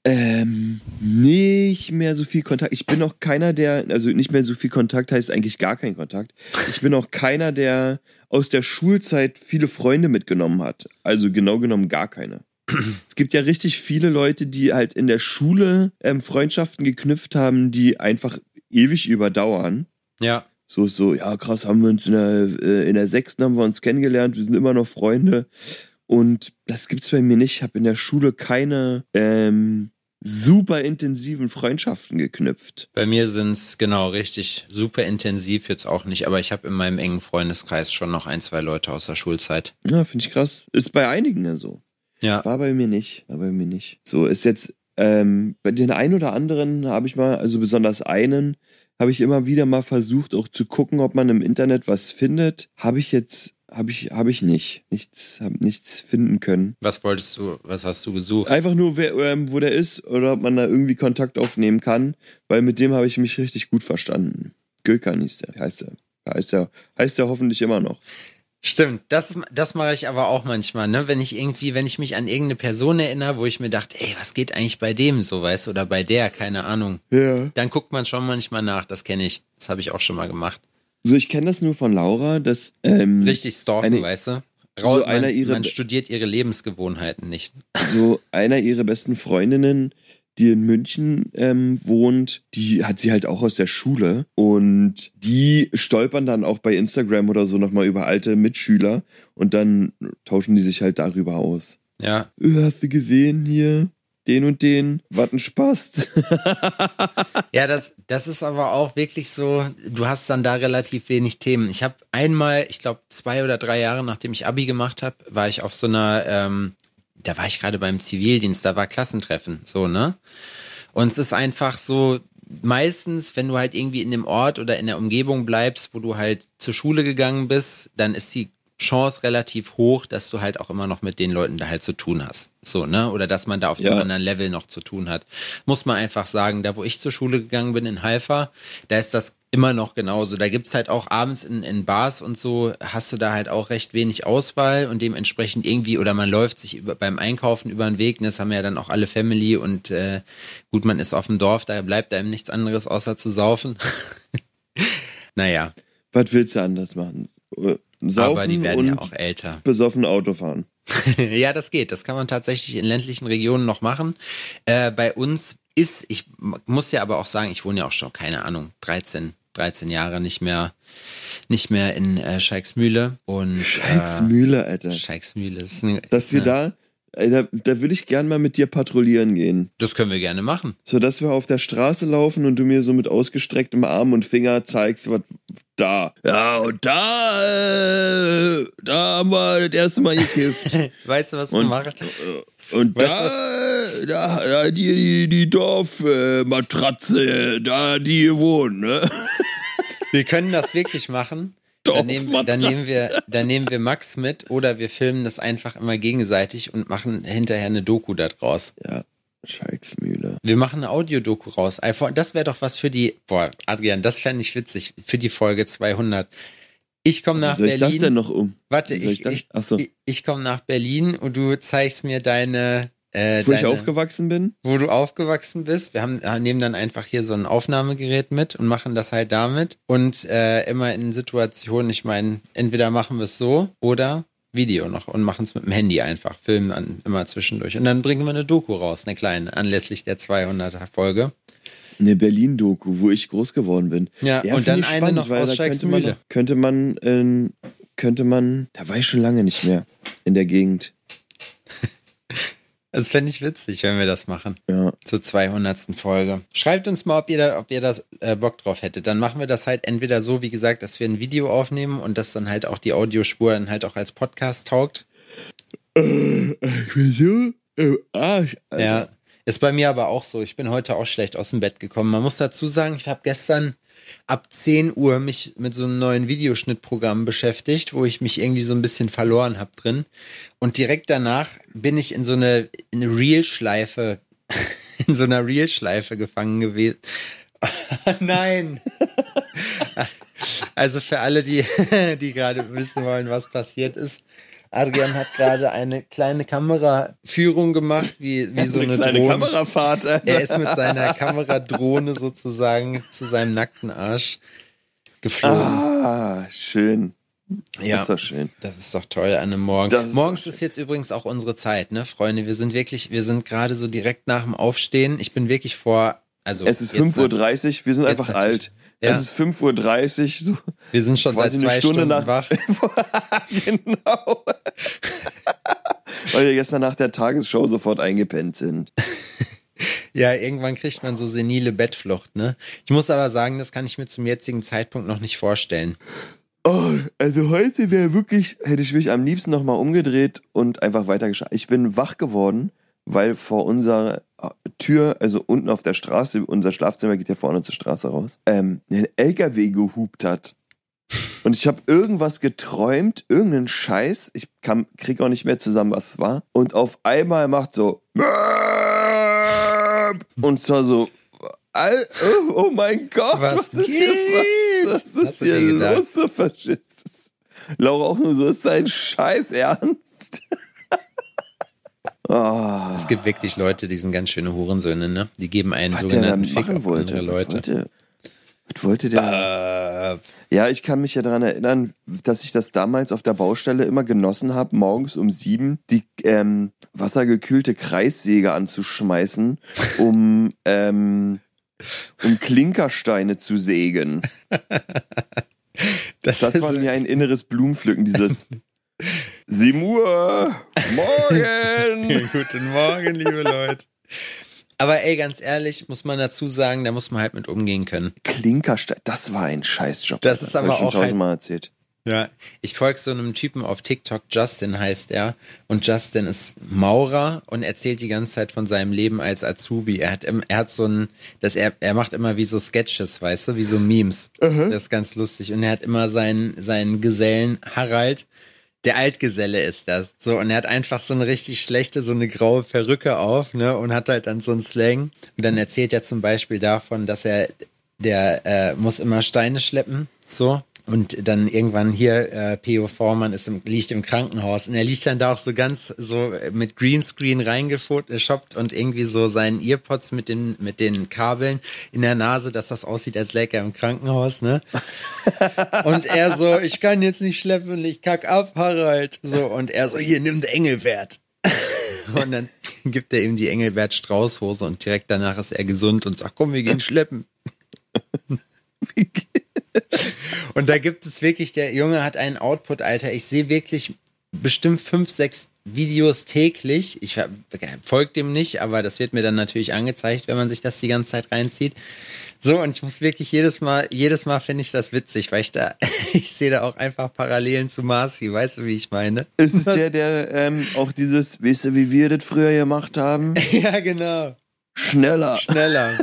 ähm, nicht mehr so viel Kontakt. Ich bin auch keiner, der, also nicht mehr so viel Kontakt heißt eigentlich gar kein Kontakt. Ich bin auch keiner, der aus der Schulzeit viele Freunde mitgenommen hat. Also genau genommen gar keine. [CLEARS THROAT] Es gibt ja richtig viele Leute, die halt in der Schule ähm, Freundschaften geknüpft haben, die einfach ewig überdauern. Ja. So, so, ja, krass, haben wir uns in der, äh, in der sechsten haben wir uns kennengelernt, wir sind immer noch Freunde. Und das gibt's bei mir nicht. Ich habe in der Schule keine ähm, super intensiven Freundschaften geknüpft. Bei mir sind's genau richtig super intensiv jetzt auch nicht, aber ich habe in meinem engen Freundeskreis schon noch ein, zwei Leute aus der Schulzeit. Ja, finde ich krass. Ist bei einigen ja so. Ja. War bei mir nicht, war bei mir nicht. So ist jetzt ähm, bei den einen oder anderen habe ich mal, also besonders einen, habe ich immer wieder mal versucht, auch zu gucken, ob man im Internet was findet. Habe ich jetzt, habe ich, habe ich nicht, nichts, habe nichts finden können. Was wolltest du, was hast du gesucht? Einfach nur, wer, ähm, wo der ist oder ob man da irgendwie Kontakt aufnehmen kann, weil mit dem habe ich mich richtig gut verstanden. Gökhan hieß der, heißt er. Heißt er, heißt er hoffentlich immer noch. Stimmt, das, das mache ich aber auch manchmal, ne? Wenn ich irgendwie, wenn ich mich an irgendeine Person erinnere, wo ich mir dachte, ey, was geht eigentlich bei dem so, weißt oder bei der, keine Ahnung. Ja. Dann guckt man schon manchmal nach, das kenne ich. Das habe ich auch schon mal gemacht. So, ich kenne das nur von Laura, dass ähm, Richtig stalken, eine- weißt du? so Raus, einer man, ihrer- man studiert ihre Lebensgewohnheiten nicht. so einer ihrer besten Freundinnen, die in München ähm, wohnt, die hat sie halt auch aus der Schule und die stolpern dann auch bei Instagram oder so nochmal über alte Mitschüler und dann tauschen die sich halt darüber aus. Ja, Äh, Hast du gesehen hier? Den und den, was ein Spaß. [LAUGHS] Ja, das, das ist aber auch wirklich so, du hast dann da relativ wenig Themen. Ich habe einmal, ich glaube zwei oder drei Jahre nachdem ich Abi gemacht habe, war ich auf so einer, ähm, da war ich gerade beim Zivildienst, da war Klassentreffen, so, ne? Und es ist einfach so, meistens, wenn du halt irgendwie in dem Ort oder in der Umgebung bleibst, wo du halt zur Schule gegangen bist, dann ist die Chance relativ hoch, dass du halt auch immer noch mit den Leuten da halt zu tun hast. So, ne? Oder dass man da auf Ja. einem anderen Level noch zu tun hat. Muss man einfach sagen, da wo ich zur Schule gegangen bin in Haifa, da ist das immer noch genauso. Da gibt's halt auch abends in, in Bars und so, hast du da halt auch recht wenig Auswahl und dementsprechend irgendwie, oder man läuft sich über, beim Einkaufen über den Weg, ne? das haben ja dann auch alle Family und äh, gut, man ist auf dem Dorf, da bleibt einem nichts anderes außer zu saufen. [LAUGHS] naja, was willst du anders machen? Äh, Saufen aber die werden und ja auch älter. besoffen Auto fahren. [LAUGHS] ja, das geht. Das kann man tatsächlich in ländlichen Regionen noch machen. Äh, bei uns ist, ich muss ja aber auch sagen, ich wohne ja auch schon, keine Ahnung, 13, 13 Jahre nicht mehr, nicht mehr in äh, Scheiksmühle. Und Scheißmühle, Alter. Äh, Scheiksmühle ist ein, Dass wir da, ey, da, da würde ich gern mal mit dir patrouillieren gehen. Das können wir gerne machen. So dass wir auf der Straße laufen und du mir so mit ausgestrecktem Arm und Finger zeigst, was da. Ja, und da, äh, da haben wir das erste Mal gekifft. [LAUGHS] Weißt du, was wir Und- machen? Und Weißt da, da, da, die, die, die Dorfmatratze, da, die hier wohnen, ne? [LAUGHS] Wir können das wirklich machen. Dann nehmen, dann, nehmen wir, dann nehmen wir Max mit oder wir filmen das einfach immer gegenseitig und machen hinterher eine Doku da draus. Ja, Scheiksmühle. Wir machen eine Audiodoku raus. Das wäre doch was für die, boah, Adrian, das fände ich witzig, für die Folge 200. Ich komme nach Wie soll ich das denn Berlin. noch um? Warte, ich, ich, so. ich, ich komme nach Berlin und du zeigst mir deine, äh, Wo ich deine aufgewachsen bin? wo du aufgewachsen bist. Wir haben, äh, nehmen dann einfach hier so ein Aufnahmegerät mit und machen das halt damit. Und äh, immer in Situationen, ich meine, entweder machen wir es so oder Video noch und machen es mit dem Handy einfach, filmen dann immer zwischendurch. Und dann bringen wir eine Doku raus, eine kleine, anlässlich der 200er Folge. Eine Berlin-Doku, wo ich groß geworden bin. Ja, und find dann ich eine spannend, noch aus könnte man, könnte man, ähm, könnte man, da war ich schon lange nicht mehr in der Gegend. Das fände ich witzig, wenn wir das machen. Ja. Zur 200. Folge. Schreibt uns mal, ob ihr da, ob ihr das äh, Bock drauf hättet. Dann machen wir das halt entweder so, wie gesagt, dass wir ein Video aufnehmen und das dann halt auch die Audiospur dann halt auch als Podcast taugt. Wieso? Oh, Arsch. Alter. Ja. Ist bei mir aber auch so. Ich bin heute auch schlecht aus dem Bett gekommen. Man muss dazu sagen, ich habe gestern ab 10 Uhr mich mit so einem neuen Videoschnittprogramm beschäftigt, wo ich mich irgendwie so ein bisschen verloren habe drin. Und direkt danach bin ich in so eine, in eine Reel-Schleife, [LAUGHS] in so einer Reel-Schleife gefangen gewesen. [LAUGHS] Nein. [LAUGHS] Also für alle, die, die gerade wissen wollen, was passiert ist. Adrian hat gerade eine kleine Kameraführung gemacht, wie, wie so eine, kleine Drohne. Kamerafahrt. Alter. Er ist mit seiner Kameradrohne sozusagen zu seinem nackten Arsch geflogen. Ah, schön. Das ja. ist doch schön. Das ist doch toll an einem Morgen. Das ist Morgens ist jetzt übrigens auch unsere Zeit, ne, Freunde? Wir sind wirklich, wir sind gerade so direkt nach dem Aufstehen. Ich bin wirklich vor, also. Es ist jetzt 5.30 Uhr, wir sind einfach alt. Ja. Es ist 5.30 Uhr, so Wir sind schon seit zwei eine Stunde Stunden nach. wach. [LAUGHS] genau. [LAUGHS] Weil wir gestern nach der Tagesschau sofort eingepennt sind. [LAUGHS] Ja, irgendwann kriegt man so senile Bettflucht, ne? Ich muss aber sagen, das kann ich mir zum jetzigen Zeitpunkt noch nicht vorstellen. Oh, also heute wäre wirklich, hätte ich mich am liebsten nochmal umgedreht und einfach weitergeschaut. Ich bin wach geworden, weil vor unserer Tür, also unten auf der Straße, unser Schlafzimmer geht ja vorne zur Straße raus, ähm, ein LKW gehupt hat. Und ich habe irgendwas geträumt, irgendeinen Scheiß. Ich kam, krieg auch nicht mehr zusammen, was es war. Und auf einmal macht so und zwar so All, oh, oh, mein Gott, was, was ist geht? hier, was, was ist hier los, so Faschist? Laura auch nur so, ist dein Scheiß ernst? oh. Es gibt wirklich Leute, die sind ganz schöne Hurensöhne, ne? Die geben einen was sogenannten Fick auf wollte. andere Leute. Wollte, was wollte der? Äh, ja, ich kann mich ja daran erinnern, dass ich das damals auf der Baustelle immer genossen habe, morgens um sieben die ähm, wassergekühlte Kreissäge anzuschmeißen, um [LAUGHS] ähm, um Klinkersteine zu sägen. das, Das war mir ein inneres Blumenpflücken, dieses [LAUGHS] 7 Uhr, morgen. [LAUGHS] Guten Morgen, liebe Leute. Aber ey, ganz ehrlich, muss man dazu sagen, da muss man halt mit umgehen können. Klinkerstein, das war ein Scheißjob. Das Alter. ist aber hab ich schon auch halt- tausendmal erzählt. Ja. Ich folge so einem Typen auf TikTok, Justin heißt er. Und Justin ist Maurer und erzählt die ganze Zeit von seinem Leben als Azubi. Er hat, im, er hat so ein, das er, er macht immer wie so Sketches, weißt du, wie so Memes. Das ist ganz lustig. Und er hat immer seinen, seinen Gesellen Harald, der Altgeselle ist das. So, und er hat einfach so eine richtig schlechte, so eine graue Perücke auf, ne, und hat halt dann so einen Slang. Und dann erzählt er zum Beispiel davon, dass er, der äh, muss immer Steine schleppen, so. Und dann irgendwann hier, äh, P.O. Vormann ist im, liegt im Krankenhaus und er liegt dann da auch so ganz so mit Greenscreen reingeshoppt und irgendwie so seinen Earpods mit den, mit den Kabeln in der Nase, dass das aussieht, als läge er im Krankenhaus, ne? [LAUGHS] Und er so, ich kann jetzt nicht schleppen, ich kack ab, Harald. So, und er so, hier, nimm den Engelbert. [LAUGHS] Und dann [LAUGHS] gibt er ihm die Engelbert Straußhose und direkt danach ist er gesund und sagt, komm, wir gehen schleppen. [LAUGHS] Und da gibt es wirklich, der Junge hat einen Output, Alter. Ich sehe wirklich bestimmt fünf, sechs Videos täglich. Ich folge dem nicht, aber das wird mir dann natürlich angezeigt, wenn man sich das die ganze Zeit reinzieht. So, und ich muss wirklich jedes Mal, jedes Mal finde ich das witzig, weil ich da, [LAUGHS] ich sehe da auch einfach Parallelen zu Marci, weißt du, wie ich meine? Ist es der, der ähm, auch dieses, weißt du, wie wir das früher gemacht haben? [LAUGHS] Ja, genau. Schneller. Schneller.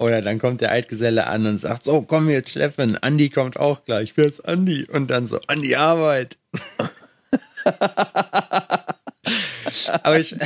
Oder dann kommt der Altgeselle an und sagt, so, komm jetzt schleppen, Andi kommt auch gleich, wer ist Andi? Und dann so, Andi Arbeit. [LAUGHS] Aber ich, [LAUGHS]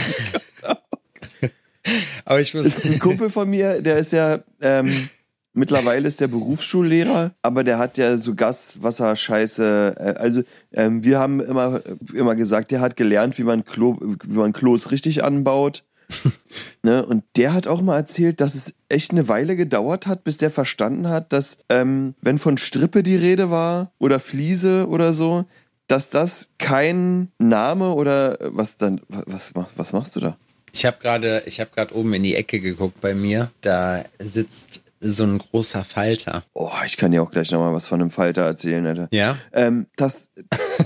aber ich muss, Ein Kumpel von mir, der ist ja, ähm, mittlerweile ist der Berufsschullehrer, aber der hat ja so Gaswasserscheiße, äh, also ähm, wir haben immer, immer gesagt, der hat gelernt, wie man, Klo, wie man Klos richtig anbaut. [LAUGHS] ne? Und der hat auch mal erzählt, dass es echt eine Weile gedauert hat, bis der verstanden hat, dass ähm, wenn von Strippe die Rede war oder Fliese oder so, dass das kein Name oder äh, was dann, was, was, was machst du da? ich habe gerade, ich habe gerade oben in die Ecke geguckt bei mir, da sitzt so ein großer Falter. Oh, ich kann dir auch gleich nochmal was von einem Falter erzählen, Alter. Ja? Ähm, dass,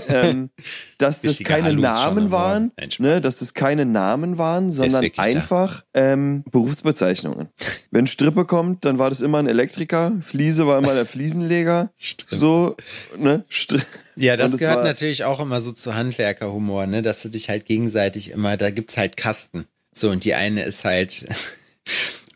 ähm, [LAUGHS] dass das keine schon Namen am waren. Nein, ne, dass das keine Namen waren, sondern einfach ähm, Berufsbezeichnungen. [LAUGHS] Wenn Strippe kommt, dann war das immer ein Elektriker, Fliese war immer der Fliesenleger, [LAUGHS] so, ne, Stri Ja, das es gehört natürlich auch immer so zu Handwerkerhumor, ne, dass du dich halt gegenseitig immer, da gibt's halt Kasten. So, und die eine ist halt,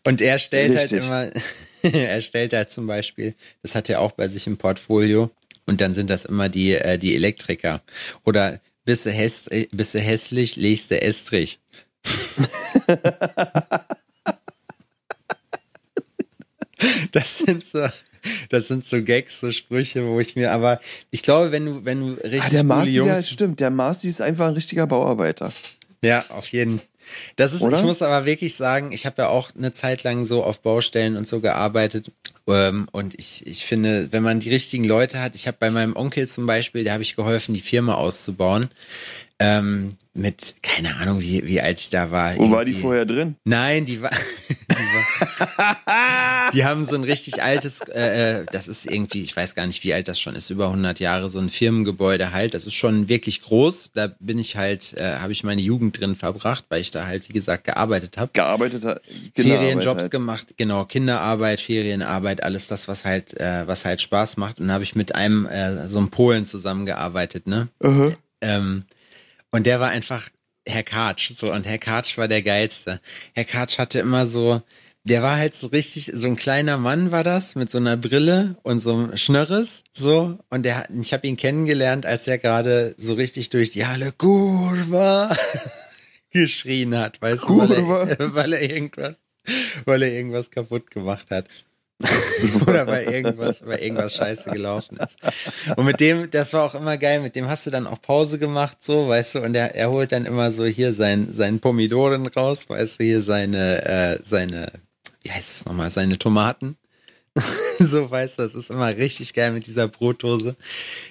und er stellt Richtig. halt immer, [LAUGHS] er stellt halt zum Beispiel, das hat er auch bei sich im Portfolio, und dann sind das immer die, äh, die Elektriker. Oder bist du, häss, du hässlich, legst du Estrich. [LAUGHS] Das sind so, das sind so Gags, so Sprüche, wo ich mir, aber ich glaube, wenn du, wenn du richtig Ah, der Marci, ja, Jungs, stimmt, der Marci ist einfach ein richtiger Bauarbeiter. ja, auf jeden. Das ist, Oder? ich muss aber wirklich sagen, ich habe ja auch eine Zeit lang so auf Baustellen und so gearbeitet. Ähm, und ich, ich finde, wenn man die richtigen Leute hat, ich habe bei meinem Onkel zum Beispiel, da habe ich geholfen, die Firma auszubauen. Ähm, mit, keine Ahnung, wie, wie alt ich da war. Wo war die vorher drin? Nein, die war. [LAUGHS] Die war [LAUGHS] Die haben so ein richtig altes, äh, äh, das ist irgendwie, ich weiß gar nicht, wie alt das schon ist, über 100 Jahre, so ein Firmengebäude halt. Das ist schon wirklich groß. Da bin ich halt, äh, habe ich meine Jugend drin verbracht, weil ich da halt, wie gesagt, gearbeitet habe. Gearbeitet hat. Ferienjobs halt. gemacht, genau, Kinderarbeit, Ferienarbeit, alles das, was halt, äh, was halt Spaß macht. Und habe ich mit einem äh, so einem Polen zusammengearbeitet, ne? Uh -huh. ähm, und der war einfach Herr Katsch, so und Herr Katsch war der geilste. Herr Katsch hatte immer so, der war halt so richtig, so ein kleiner Mann war das, mit so einer Brille und so einem Schnörres, so. Und der, ich habe ihn kennengelernt, als er gerade so richtig durch die Halle Kurva [LAUGHS] geschrien hat, weißt du, weil er, [LAUGHS] weil er irgendwas, weil er irgendwas kaputt gemacht hat. [LAUGHS] Oder weil irgendwas, weil irgendwas scheiße gelaufen ist. Und mit dem, das war auch immer geil, mit dem hast du dann auch Pause gemacht, so, weißt du, und er, er holt dann immer so hier sein, seinen Pomidoren raus, weißt du, hier seine, äh, seine, wie heißt es nochmal, seine Tomaten. [LAUGHS] so weißt du, das ist immer richtig geil mit dieser Brotdose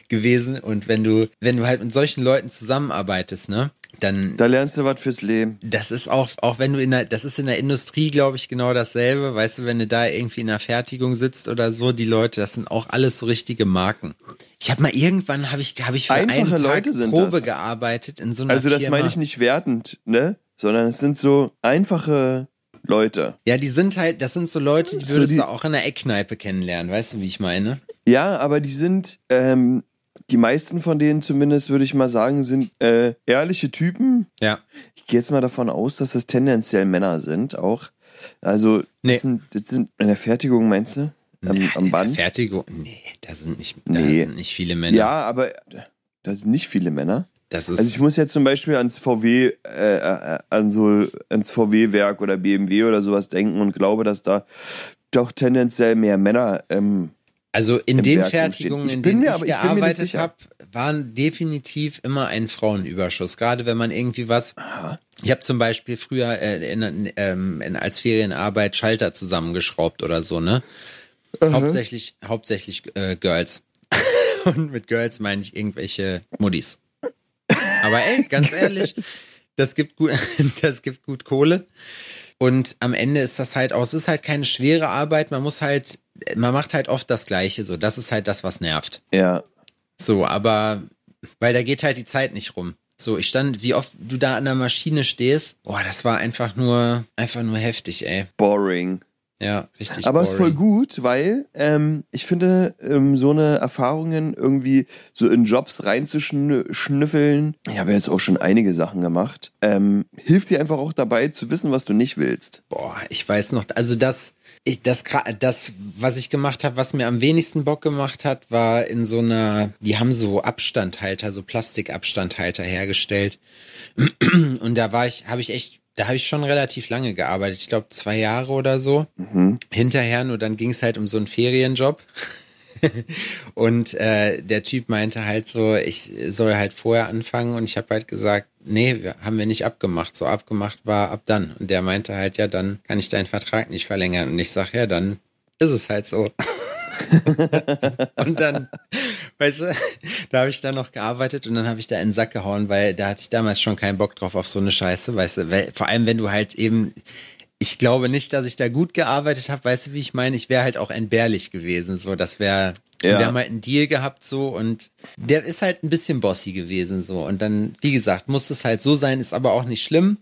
gewesen. Und wenn du, wenn du halt mit solchen Leuten zusammenarbeitest, ne, dann. Da lernst du was fürs Leben. Das ist auch, auch wenn du in der, das ist in der Industrie, glaube ich, genau dasselbe. Weißt du, wenn du da irgendwie in der Fertigung sitzt oder so, die Leute, das sind auch alles so richtige Marken. Ich habe mal irgendwann, habe ich, habe ich für Einfache einen Tag Leute sind Probe das. gearbeitet in so einer Also das Firma. meine ich nicht wertend, ne? Sondern es sind so einfache Leute. Ja, die sind halt, das sind so Leute, die würdest so die, du auch in der Eckkneipe kennenlernen, weißt du, wie ich meine? Ja, aber die sind, ähm, die meisten von denen zumindest, würde ich mal sagen, sind äh, ehrliche Typen. Ja. Ich gehe jetzt mal davon aus, dass das tendenziell Männer sind auch. Also, nee. das, sind, das sind in der Fertigung, meinst du? Am, am Band? Fertigung? Nee, da sind nicht, da nee. sind nicht viele Männer. Ja, aber da sind nicht viele Männer. Also ich muss jetzt zum Beispiel ans VW, äh, äh, an so ans VW-Werk oder BMW oder sowas denken und glaube, dass da doch tendenziell mehr Männer ähm, also in den Werk Fertigungen, in denen ich, ich gearbeitet habe, waren definitiv immer ein Frauenüberschuss. Gerade wenn man irgendwie was. Aha. Ich habe zum Beispiel früher äh, in, ähm, in, als Ferienarbeit Schalter zusammengeschraubt oder so, ne? Aha. Hauptsächlich, hauptsächlich äh, Girls. [LAUGHS] Und mit Girls meine ich irgendwelche Muddis. Aber ey, [LAUGHS] ganz ehrlich, das gibt gut, [LAUGHS] das gibt gut Kohle. Und am Ende ist das halt auch, es ist halt keine schwere Arbeit, man muss halt, man macht halt oft das Gleiche, so. Das ist halt das, was nervt. Ja. So, aber, weil da geht halt die Zeit nicht rum. So, ich stand, wie oft du da an der Maschine stehst, boah, das war einfach nur, einfach nur heftig, ey. Boring. Ja, richtig. Aber es ist voll gut, weil ähm, ich finde, ähm, so eine Erfahrungen irgendwie so in Jobs reinzuschnüffeln, ich habe jetzt auch schon einige Sachen gemacht, ähm, hilft dir einfach auch dabei zu wissen, was du nicht willst. Boah, ich weiß noch, also das, ich, das, das, was ich gemacht habe, was mir am wenigsten Bock gemacht hat, war in so einer, die haben so Abstandhalter, so Plastikabstandhalter hergestellt. [CLEARS THROAT] Und da war ich, habe ich echt da habe ich schon relativ lange gearbeitet. Ich glaube zwei Jahre oder so. Mhm. Hinterher, nur dann ging es halt um so einen Ferienjob. [LAUGHS] und äh, der Typ meinte halt so, ich soll halt vorher anfangen und ich habe halt gesagt, nee, haben wir nicht abgemacht. So abgemacht war ab dann. Und der meinte halt, ja, dann kann ich deinen Vertrag nicht verlängern. Und ich sag, ja, dann ist es halt so. [LAUGHS] [LAUGHS] und dann, weißt du, [LAUGHS] da habe ich dann noch gearbeitet und dann habe ich da in den Sack gehauen, weil da hatte ich damals schon keinen Bock drauf auf so eine Scheiße, weißt du, weil, vor allem wenn du halt eben, ich glaube nicht, dass ich da gut gearbeitet habe, weißt du, wie ich meine, ich wäre halt auch entbehrlich gewesen, so, das wäre, ja. wir haben halt einen Deal gehabt so und der ist halt ein bisschen bossy gewesen so und dann, wie gesagt, muss es halt so sein, ist aber auch nicht schlimm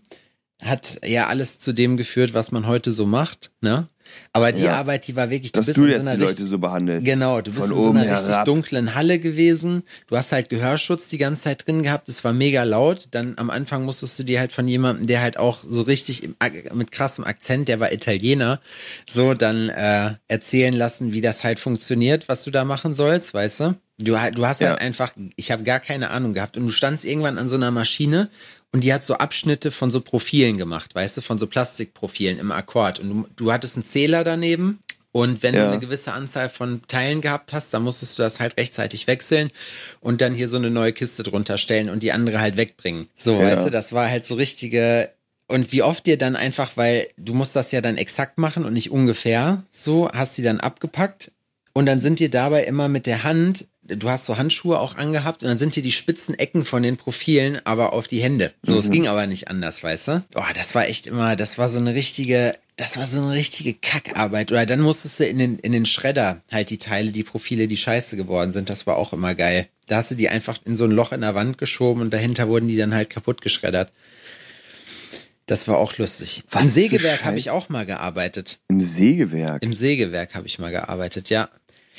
hat ja alles zu dem geführt, was man heute so macht, ne? Aber die ja. Arbeit, die war wirklich, du Dass bist du in so einer die Leute so behandelt. Genau, du bist in so einer herab. richtig dunklen Halle gewesen. Du hast halt Gehörschutz die ganze Zeit drin gehabt. Es war mega laut. Dann am Anfang musstest du dir halt von jemandem, der halt auch so richtig im, mit krassem Akzent, der war Italiener, so dann äh, erzählen lassen, wie das halt funktioniert, was du da machen sollst, weißt du? Du, du hast ja. halt einfach, ich habe gar keine Ahnung gehabt und du standst irgendwann an so einer Maschine und die hat so Abschnitte von so Profilen gemacht, weißt du, von so Plastikprofilen im Akkord. Und du, du hattest einen Zähler daneben und wenn ja. du eine gewisse Anzahl von Teilen gehabt hast, dann musstest du das halt rechtzeitig wechseln und dann hier so eine neue Kiste drunter stellen und die andere halt wegbringen. So, ja. weißt du, das war halt so richtige. Und wie oft dir dann einfach, weil du musst das ja dann exakt machen und nicht ungefähr, so hast die dann abgepackt und dann sind dir dabei immer mit der Hand du hast so Handschuhe auch angehabt und dann sind dir die spitzen Ecken von den Profilen aber auf die Hände. So, mhm. es ging aber nicht anders, weißt du? Boah, das war echt immer, das war so eine richtige, das war so eine richtige Kackarbeit. Oder dann musstest du in den, in den Schredder halt die Teile, die Profile, die scheiße geworden sind. Das war auch immer geil. Da hast du die einfach in so ein Loch in der Wand geschoben und dahinter wurden die dann halt kaputt geschreddert. Das war auch lustig. Was Im Sägewerk habe ich auch mal gearbeitet. Im Sägewerk. Im Sägewerk habe ich mal gearbeitet, ja.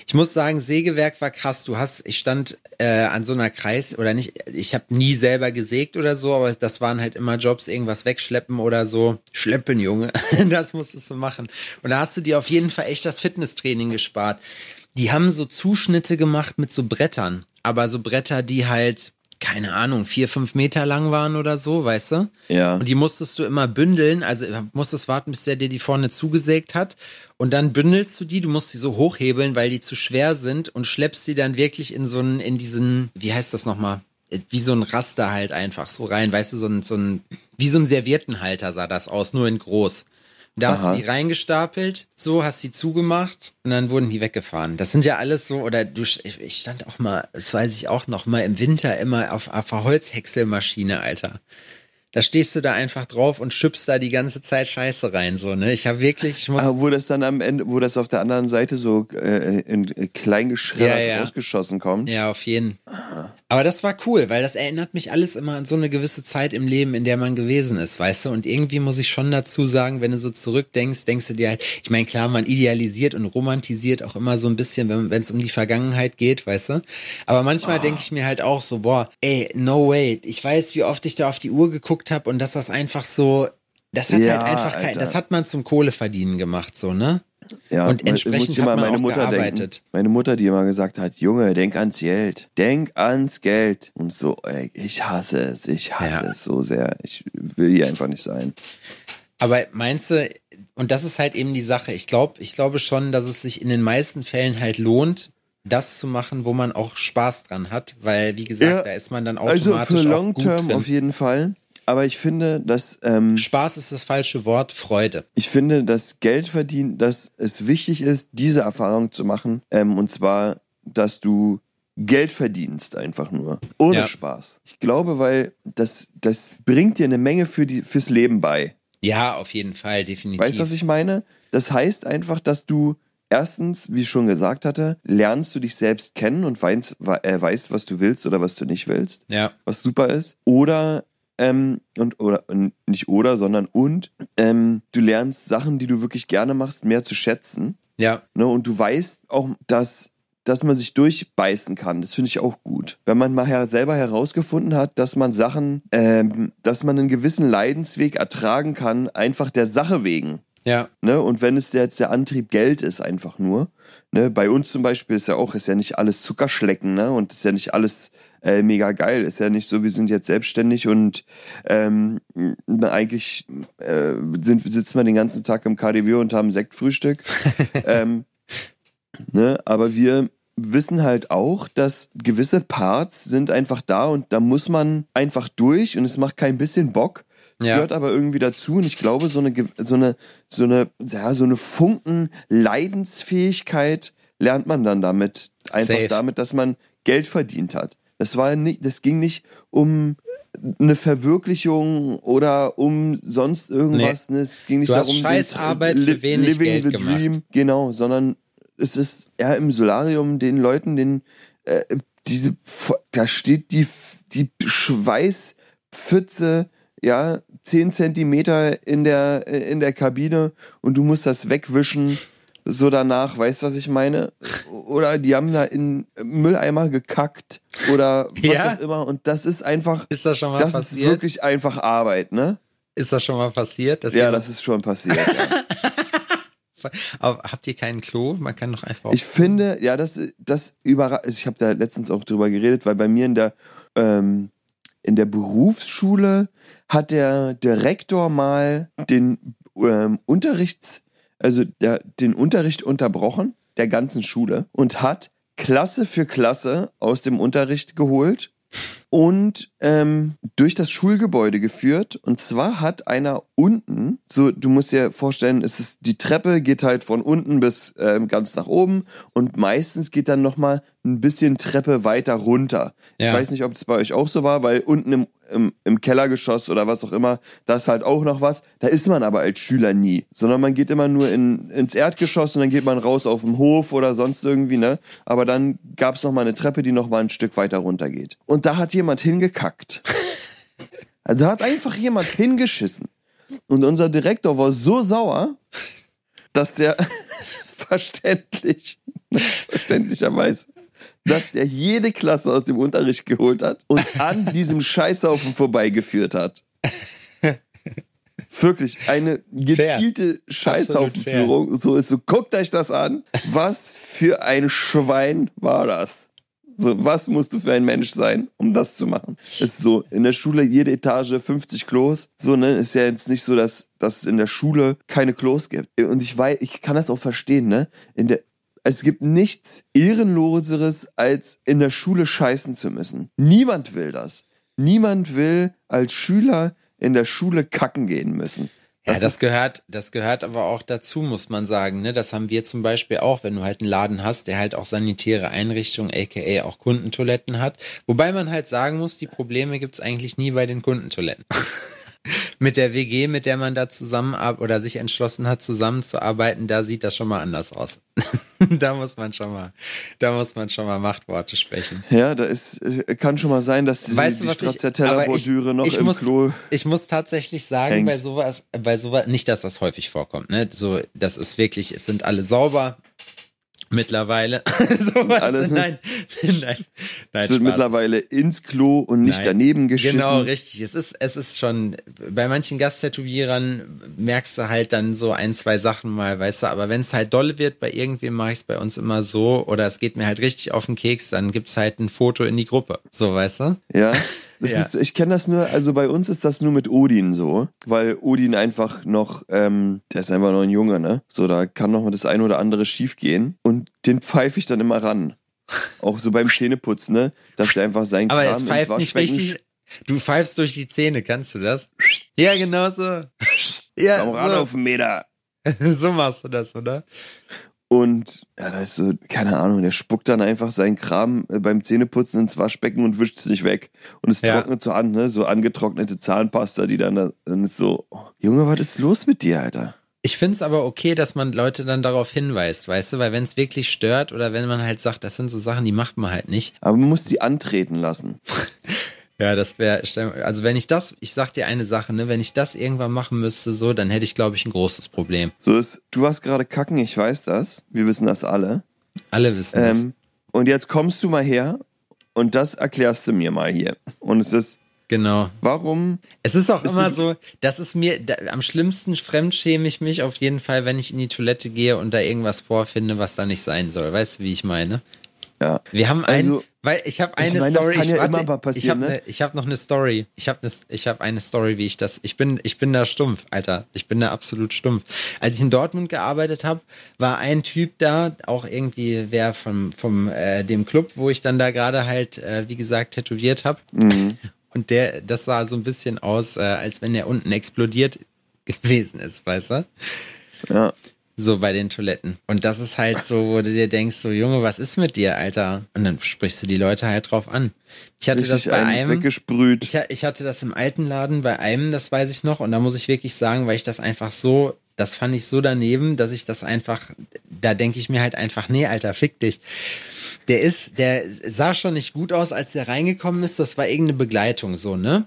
Ich muss sagen, Sägewerk war krass. Du hast, ich stand äh, an so einer Kreis oder nicht. Ich habe nie selber gesägt oder so, aber das waren halt immer Jobs, irgendwas wegschleppen oder so. Schleppen, Junge, [LAUGHS] das musstest du machen. Und da hast du dir auf jeden Fall echt das Fitnesstraining gespart. Die haben so Zuschnitte gemacht mit so Brettern, aber so Bretter, die halt keine Ahnung, vier, fünf Meter lang waren oder so, weißt du? Ja. Und die musstest du immer bündeln, also musstest warten, bis der dir die vorne zugesägt hat. Und dann bündelst du die, du musst die so hochhebeln, weil die zu schwer sind und schleppst die dann wirklich in so einen, in diesen, wie heißt das nochmal? Wie so ein Raster halt einfach so rein, weißt du, so ein, so ein, wie so ein Serviettenhalter sah das aus, nur in groß. Da hast Aha. du die reingestapelt, so hast die zugemacht und dann wurden die weggefahren. Das sind ja alles so, oder du, ich ich stand auch mal, das weiß ich auch noch mal im Winter immer auf, auf einer Holzhäckselmaschine, Alter. Da stehst du da einfach drauf und schüppst da die ganze Zeit Scheiße rein, so, ne? Ich habe wirklich, ich muss, Ah, wo das dann am Ende, wo das auf der anderen Seite so äh, in äh, klein geschreddert Ja, ja. rausgeschossen kommt. ja, auf jeden. Aber das war cool, weil das erinnert mich alles immer an so eine gewisse Zeit im Leben, in der man gewesen ist, weißt du? Und irgendwie muss ich schon dazu sagen, wenn du so zurückdenkst, denkst du dir halt, ich meine, klar, man idealisiert und romantisiert auch immer so ein bisschen, wenn wenn es um die Vergangenheit geht, weißt du? Aber manchmal denke ich mir halt auch so, boah, ey, no way. Ich weiß, wie oft ich da auf die Uhr geguckt habe und dass das einfach so, das hat Ja, halt einfach kein, das hat man zum Kohleverdienen gemacht, so, ne? Ja, Und entsprechend hat man meine auch Mutter gearbeitet. denken. Meine Mutter, die immer gesagt hat, Junge, denk ans Geld. Denk ans Geld. Und so, ey, ich hasse es. Ich hasse Ja. es so sehr. Ich will hier einfach nicht sein. Aber meinst du, und das ist halt eben die Sache, ich glaube, ich glaube schon, dass es sich in den meisten Fällen halt lohnt, das zu machen, wo man auch Spaß dran hat, weil wie gesagt, Ja, da ist man dann Also automatisch für auch Long Term auf jeden Fall. Aber ich finde, dass ähm, Spaß ist das falsche Wort, Freude. ich finde, dass Geld verdienen, dass es wichtig ist, diese Erfahrung zu machen. Ähm, und zwar, dass du Geld verdienst einfach nur. Ohne Ja. Spaß. Ich glaube, weil das, das bringt dir eine Menge für die, fürs Leben bei. Ja, auf jeden Fall, definitiv. Weißt du, was ich meine? Das heißt einfach, dass du erstens, wie ich schon gesagt hatte, lernst du dich selbst kennen und weißt, äh, weißt was du willst oder was du nicht willst, ja, was super ist. Oder ähm, und oder nicht oder, sondern und ähm, du lernst Sachen, die du wirklich gerne machst, mehr zu schätzen. ja, Ne? Und du weißt auch, dass dass man sich durchbeißen kann. Das finde ich auch gut. Wenn man mal her selber herausgefunden hat, dass man Sachen, ähm, dass man einen gewissen Leidensweg ertragen kann, einfach der Sache wegen. ja, Ne? Und wenn es jetzt der Antrieb Geld ist, einfach nur. Ne? Bei uns zum Beispiel ist ja auch, ist ja nicht alles Zuckerschlecken, ne? Und ist ja nicht alles äh, mega geil. Ist ja nicht so, wir sind jetzt selbstständig und ähm, eigentlich äh, sind, sitzen wir den ganzen Tag im KDW und haben Sektfrühstück. [LAUGHS] ähm, ne? Aber wir wissen halt auch, dass gewisse Parts sind einfach da und da muss man einfach durch und es macht kein bisschen Bock. Es Ja. gehört aber irgendwie dazu und ich glaube, so eine, so eine, so eine, ja, so eine Funken Leidensfähigkeit lernt man dann damit. Einfach Safe. damit, dass man Geld verdient hat. Das war nicht, das ging nicht um eine Verwirklichung oder um sonst irgendwas. Ne? Es ging nicht Du darum, Scheißarbeit für wenig living Geld the gemacht. dream. Genau, sondern es ist ja im Solarium den Leuten, den äh, diese, da steht die, die Schweißpfütze, ja, 10 Zentimeter in der, in der Kabine und du musst das wegwischen, so danach, weißt du, was ich meine? Oder die haben da in Mülleimer gekackt oder was Ja. auch immer und das ist einfach, Ist das schon mal das ist passiert? wirklich einfach Arbeit, ne? Ist das schon mal passiert? Ja, das ist schon passiert. Ja. [LAUGHS] Aber habt ihr kein Klo? Man kann doch einfach. Ich finde, ja, das, das überrascht. Ich habe da letztens auch drüber geredet, weil bei mir in der ähm, in der Berufsschule hat der Direktor mal den ähm, Unterrichts, also der, den Unterricht unterbrochen der ganzen Schule und hat Klasse für Klasse aus dem Unterricht geholt und ähm, durch das Schulgebäude geführt. Und zwar hat einer unten, so du musst dir vorstellen, es ist die Treppe geht halt von unten bis ähm, ganz nach oben und meistens geht dann noch mal ein bisschen Treppe weiter runter. Ich Ja. weiß nicht, ob es bei euch auch so war, weil unten im im, im Kellergeschoss oder was auch immer, da ist halt auch noch was. Da ist man aber als Schüler nie, sondern man geht immer nur in, ins Erdgeschoss und dann geht man raus auf den Hof oder sonst irgendwie, ne? Aber dann gab's noch mal eine Treppe, die noch mal ein Stück weiter runter geht. Und da hat jemand hingekackt. [LAUGHS] da hat einfach jemand hingeschissen. Und unser Direktor war so sauer, dass der [LAUGHS] verständlich, [LAUGHS] verständlicherweise, dass der jede Klasse aus dem Unterricht geholt hat und an diesem Scheißhaufen vorbeigeführt hat. Wirklich, eine gezielte Scheißhaufenführung. So ist so, guckt euch das an. Was für ein Schwein war das? So, was musst du für ein Mensch sein, um das zu machen? Ist so, in der Schule jede Etage 50 Klos. So, ne, ist ja jetzt nicht so, dass, dass es in der Schule keine Klos gibt. Und ich weiß, ich kann das auch verstehen, ne? In der, es gibt nichts Ehrenloseres, als in der Schule scheißen zu müssen. Niemand will das. Niemand will als Schüler in der Schule kacken gehen müssen. Ja, das gehört, das gehört aber auch dazu, muss man sagen. Ne? Das haben wir zum Beispiel auch, wenn du halt einen Laden hast, der halt auch sanitäre Einrichtungen, aka auch Kundentoiletten hat. Wobei man halt sagen muss, die Probleme gibt's eigentlich nie bei den Kundentoiletten. [LAUGHS] mit der WG, mit der man da zusammen oder sich entschlossen hat, zusammenzuarbeiten, da sieht das schon mal anders aus. [LAUGHS] da muss man schon mal, da muss man schon mal Machtworte sprechen. Ja, da ist, äh, kann schon mal sein, dass die, weißt die Stracciatella-Bordüre noch ich im muss, Klo. Ich muss tatsächlich sagen, hängt. bei sowas, bei sowas, nicht, dass das häufig vorkommt, ne? So, das ist wirklich, es sind alle sauber. Mittlerweile. [LAUGHS] Sowas, Alles- nein, nein, nein. Es wird Spaß. mittlerweile ins Klo und nicht Nein. daneben geschissen. Genau, richtig. Es ist, es ist schon, bei manchen Gasttätowierern merkst du halt dann so ein, zwei Sachen mal, weißt du, aber wenn es halt dolle wird, bei irgendwem mache ich es bei uns immer so, oder es geht mir halt richtig auf den Keks, dann gibt's halt ein Foto in die Gruppe. So, weißt du? Ja. [LAUGHS] Ja. Ist, ich kenne das nur, also bei uns ist das nur mit Odin so, weil Odin einfach noch, ähm, der ist einfach noch ein Junge, ne? So, da kann noch mal das eine oder andere schief gehen und den pfeife ich dann immer ran. [LAUGHS] Auch so beim Zähneputzen, ne? Dass der einfach sein Aber Kram es pfeift nicht richtig. Du pfeifst durch die Zähne, kannst du das? Ja, genau so. Ja, Komm ran auf den Meter. so. [LAUGHS] so machst du das, oder? Und ja, da ist so, keine Ahnung, der spuckt dann einfach seinen Kram äh, beim Zähneputzen ins Waschbecken und wischt sich weg. Und es Ja. trocknet so an, ne? So angetrocknete Zahnpasta, die dann, da- dann ist so, oh, Junge, was ist los mit dir, Alter? Ich find's aber okay, dass man Leute dann darauf hinweist, weißt du, weil wenn es wirklich stört oder wenn man halt sagt, das sind so Sachen, die macht man halt nicht. Aber man muss die antreten lassen. [LAUGHS] Ja, das wäre, also wenn ich das, ich sag dir eine Sache, ne, wenn ich das irgendwann machen müsste, so, dann hätte ich, glaube ich, ein großes Problem. So ist, du warst gerade kacken, ich weiß das. Wir wissen das alle. Alle wissen das. Ähm, und jetzt kommst du mal her und das erklärst du mir mal hier. Und es ist, Genau. warum? Es ist auch immer so, das ist mir, da, am schlimmsten fremdschäme ich mich auf jeden Fall, wenn ich in die Toilette gehe und da irgendwas vorfinde, was da nicht sein soll. Weißt du, wie ich meine? Ja. Wir haben ein, Also, weil ich habe eine ich meine, das Story. kann ich, ja warte, immer mal passieren, ich habe ne? ne, ich hab noch eine Story. Ich habe ne, ich habe eine Story, wie ich das. Ich bin ich bin da stumpf, Alter. Ich bin da absolut stumpf. Als ich in Dortmund gearbeitet habe, war ein Typ da, auch irgendwie wer vom vom äh, dem Club, wo ich dann da gerade halt, äh, wie gesagt, tätowiert habe. Mhm. [LAUGHS] Und der, das sah so ein bisschen aus, äh, als wenn der unten explodiert gewesen ist, weißt du? Ja. So bei den Toiletten. Und das ist halt so, wo du dir denkst, so Junge, was ist mit dir, Alter? Und dann sprichst du die Leute halt drauf an. Ich hatte Richtig das bei einem, weggesprüht. ich, ich hatte das im alten Laden bei einem, das weiß ich noch. Und da muss ich wirklich sagen, weil ich das einfach so, das fand ich so daneben, dass ich das einfach, da denke ich mir halt einfach, nee, Alter, fick dich. Der ist, der sah schon nicht gut aus, als der reingekommen ist. Das war irgendeine Begleitung, so, ne?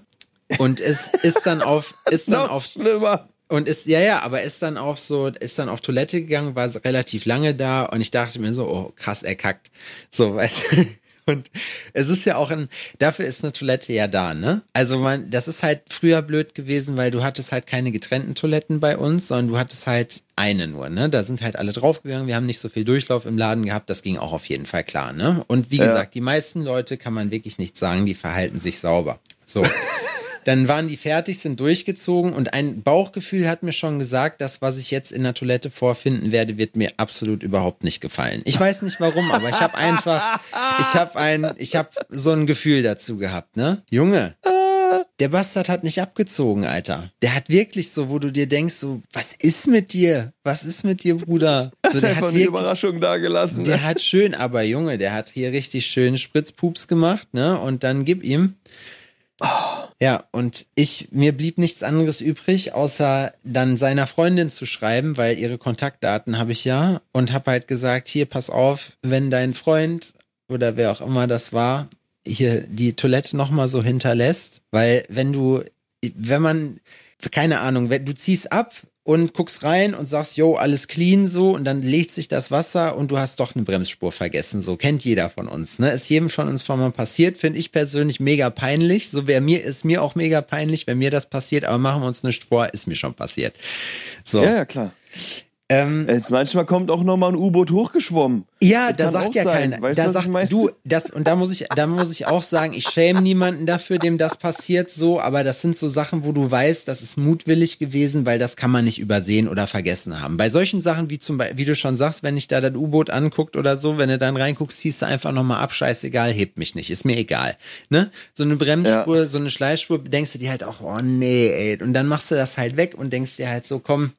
Und es ist dann auf, ist dann auf, schlimmer. Und ist, ja, ja, aber ist dann auf so, ist dann auf Toilette gegangen, war relativ lange da und ich dachte mir so, oh, krass, er kackt. So, weißt du. [LAUGHS] Und es ist ja auch ein, dafür ist eine Toilette ja da, ne? Also man, das ist halt früher blöd gewesen, weil du hattest halt keine getrennten Toiletten bei uns, sondern du hattest halt eine nur, ne? Da sind halt alle draufgegangen, wir haben nicht so viel Durchlauf im Laden gehabt, das ging auch auf jeden Fall klar, ne? Und wie Ja. gesagt, die meisten Leute kann man wirklich nicht sagen, die verhalten sich sauber. So. [LAUGHS] Dann waren die fertig, sind durchgezogen und ein Bauchgefühl hat mir schon gesagt, das, was ich jetzt in der Toilette vorfinden werde, wird mir absolut überhaupt nicht gefallen. Ich weiß nicht warum, aber ich habe einfach, ich habe ein, ich habe so ein Gefühl dazu gehabt, ne? Junge, der Bastard hat nicht abgezogen, Alter. Der hat wirklich so, wo du dir denkst, so, was ist mit dir? Was ist mit dir, Bruder? So, der Einfach hat eine wirklich, Überraschung da gelassen. der hat schön, aber Junge, der hat hier richtig schön Spritzpups gemacht, ne? Und dann gib ihm. Ja, und ich, mir blieb nichts anderes übrig, außer dann seiner Freundin zu schreiben, weil ihre Kontaktdaten habe ich ja und habe halt gesagt, hier, pass auf, wenn dein Freund oder wer auch immer das war, hier die Toilette nochmal so hinterlässt, weil wenn du, wenn man, keine Ahnung, wenn du ziehst ab und guckst rein und sagst, yo, alles clean so und dann legt sich das Wasser und du hast doch eine Bremsspur vergessen. So kennt jeder von uns, ne? Ist jedem von uns schon mal passiert, finde ich persönlich mega peinlich. So wäre mir ist mir auch mega peinlich, wenn mir das passiert, aber machen wir uns nicht vor, ist mir schon passiert. So. Ja, ja, klar. Ähm, Jetzt manchmal kommt auch noch mal ein U-Boot hochgeschwommen. Ja, das da sagt ja sein. keiner. Weißt da sagt du, das und da muss ich, da muss ich auch sagen, ich schäme niemanden dafür, dem das passiert so, aber das sind so Sachen, wo du weißt, das ist mutwillig gewesen, weil das kann man nicht übersehen oder vergessen haben. Bei solchen Sachen wie zum Beispiel, wie du schon sagst, wenn ich da das U-Boot anguckt oder so, wenn du dann reinguckst, ziehst du einfach noch mal ab, scheißegal, hebt mich nicht, ist mir egal. Ne? So eine Bremsspur, ja. so eine Schleichspur, denkst du dir halt auch, oh nee, ey, und dann machst du das halt weg und denkst dir halt so, komm,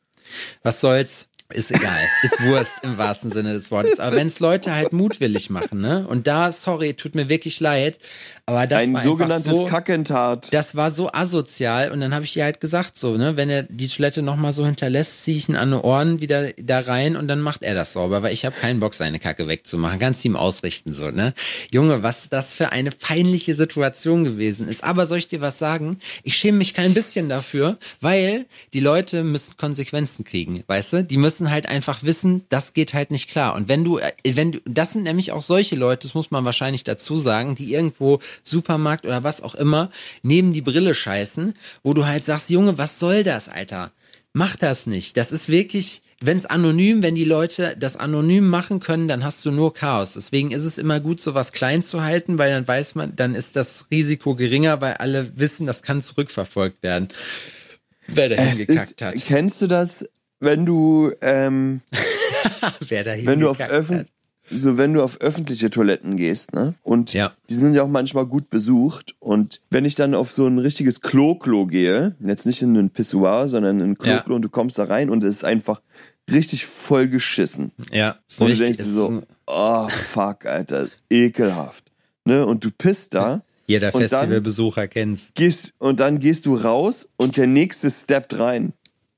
was soll's, ist egal. Ist Wurst im wahrsten Sinne des Wortes. Aber wenn es Leute halt mutwillig machen, ne? Und da, sorry, tut mir wirklich leid, aber das ein war sogenanntes so, Kackentat. Das war so asozial und dann habe ich ihr halt gesagt so, ne, wenn er die Toilette noch mal so hinterlässt, ziehe ich ihn an den Ohren wieder da rein und dann macht er das sauber, weil ich habe keinen Bock seine Kacke wegzumachen, ganz ihm ausrichten so, ne? Junge, was das für eine peinliche Situation gewesen ist. Aber soll ich dir was sagen? Ich schäme mich kein bisschen dafür, weil die Leute müssen Konsequenzen kriegen, weißt du? Die müssen halt einfach wissen, das geht halt nicht klar und wenn du wenn du das sind nämlich auch solche Leute, das muss man wahrscheinlich dazu sagen, die irgendwo Supermarkt oder was auch immer, neben die Brille scheißen, wo du halt sagst, Junge, was soll das, Alter? Mach das nicht. Das ist wirklich, wenn es anonym, wenn die Leute das anonym machen können, dann hast du nur Chaos. Deswegen ist es immer gut, sowas klein zu halten, weil dann weiß man, dann ist das Risiko geringer, weil alle wissen, das kann zurückverfolgt werden. Wer da hingekackt hat. Kennst du das, wenn du, ähm, [LAUGHS] Wer da wenn du auf öffentlich so wenn du auf öffentliche Toiletten gehst, ne? Und ja. die sind ja auch manchmal gut besucht. Und wenn ich dann auf so ein richtiges Klo-Klo gehe, jetzt nicht in ein Pissoir, sondern in ein Klo-Klo ja. und du kommst da rein und es ist einfach richtig voll geschissen. Ja. Und du denkst dir so, oh fuck, Alter, ekelhaft. Ne? Und du pisst da. Jeder Festivalbesucher kennt's. Gehst, und dann gehst du raus und der nächste steppt rein.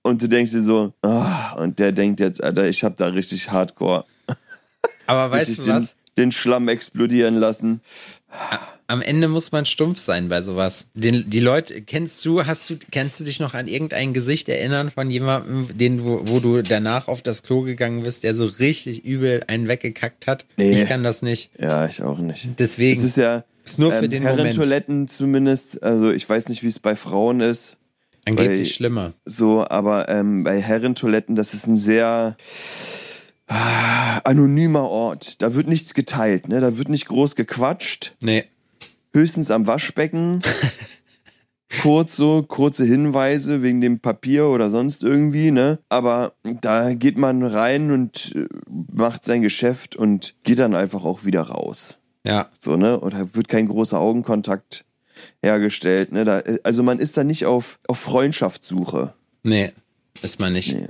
Und du denkst dir so, ah, und der denkt jetzt, Alter, ich hab da richtig Hardcore aber [LAUGHS] weißt du was? Den, Schlamm explodieren lassen. Am Ende muss man stumpf sein bei sowas. Den, die Leute, kennst du, hast du, kennst du dich noch an irgendein Gesicht erinnern von jemandem, den, wo, wo du danach auf das Klo gegangen bist, der so richtig übel einen weggekackt hat? Nee. Ich kann das nicht. Ja, ich auch nicht. Deswegen. Es ist ja, ist nur für ähm, den Herrentoiletten Moment. zumindest, also ich weiß nicht, wie es bei Frauen ist. Angeblich schlimmer. So, aber ähm, bei Herrentoiletten, das ist ein sehr, Ah, anonymer Ort. Da wird nichts geteilt, ne? Da wird nicht groß gequatscht. Nee. Höchstens am Waschbecken. [LAUGHS] Kurz so, kurze Hinweise wegen dem Papier oder sonst irgendwie, ne? Aber da geht man rein und äh, macht sein Geschäft und geht dann einfach auch wieder raus. Ja. So, ne? Oder wird kein großer Augenkontakt hergestellt, ne? Da, äh, also man ist da nicht auf, auf Freundschaftssuche. Nee, ist man nicht. Nee.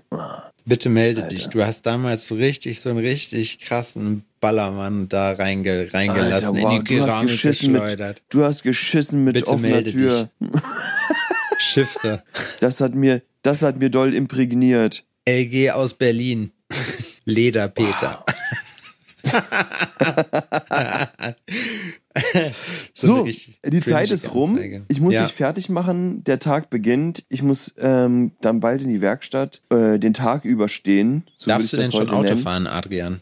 Bitte melde Alter. dich. Du hast damals so richtig, so einen richtig krassen Ballermann da reinge, reingelassen, Alter, wow, in die Keramik geschleudert. Mit, du hast geschissen mit Bitte offener Tür. [LAUGHS] Chiffre. Das hat mir, das hat mir doll imprägniert. LG aus Berlin. [LAUGHS] Lederpeter. Wow. [LAUGHS] [LAUGHS] so, so die Zeit ist rum. Anzeige. Ich muss ja. mich fertig machen. Der Tag beginnt. Ich muss ähm, dann bald in die Werkstatt äh, den Tag überstehen. So Darfst du denn schon Auto nennen. fahren, Adrian?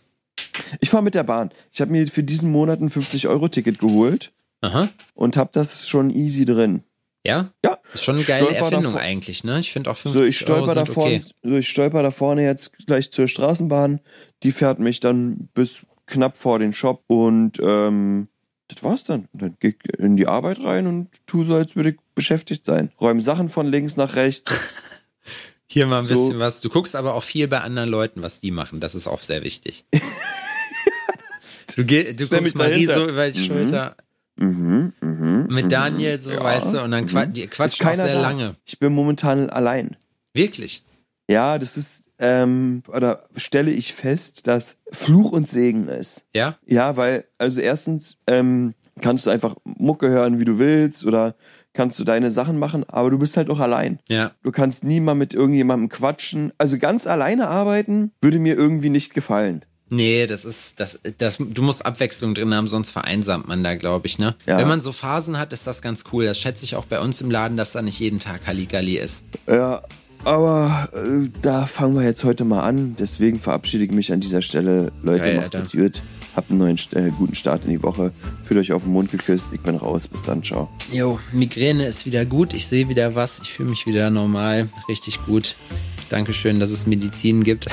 Ich fahre mit der Bahn. Ich habe mir für diesen Monat ein 50-Euro-Ticket geholt. Aha. Und habe das schon easy drin. Ja? Ja. Ist schon eine geile Erfindung davor. eigentlich, ne? Ich finde auch 50 so, ich stolper Euro sind da vorne, okay. So, ich stolper da vorne jetzt gleich zur Straßenbahn. Die fährt mich dann bis knapp vor den Shop und ähm, das war's dann. Dann geh in die Arbeit rein und tu so, als würde ich beschäftigt sein. Räume Sachen von links nach rechts. [LAUGHS] Hier mal ein so. bisschen was. Du guckst aber auch viel bei anderen Leuten, was die machen. Das ist auch sehr wichtig. [LAUGHS] du geh, du guckst Marie so über die mhm. Schulter. Mhm, mh, Mit Daniel so, ja, weißt du, und dann quat die quatscht auch sehr da. lange. Ich bin momentan allein. Wirklich? Ja, das ist, ähm, oder stelle ich fest, dass Fluch und Segen ist. Ja? Ja, weil, also erstens, ähm, kannst du einfach Mucke hören, wie du willst, oder kannst du deine Sachen machen, aber du bist halt auch allein. Ja. Du kannst nie mal mit irgendjemandem quatschen. Also ganz alleine arbeiten würde mir irgendwie nicht gefallen. Nee, das ist, das, das, du musst Abwechslung drin haben, sonst vereinsamt man da, glaube ich, ne? Ja. Wenn man so Phasen hat, ist das ganz cool. Das schätze ich auch bei uns im Laden, dass da nicht jeden Tag Halligalli ist. Ja, aber äh, da fangen wir jetzt heute mal an. Deswegen verabschiede ich mich an dieser Stelle. Leute, Geil, macht Alter. gut. Habt einen neuen, äh, guten Start in die Woche. Fühlt euch auf den Mund geküsst. Ich bin raus. Bis dann. Ciao. Jo, Migräne ist wieder gut. Ich sehe wieder was. Ich fühle mich wieder normal. Richtig gut. Dankeschön, dass es Medizin gibt.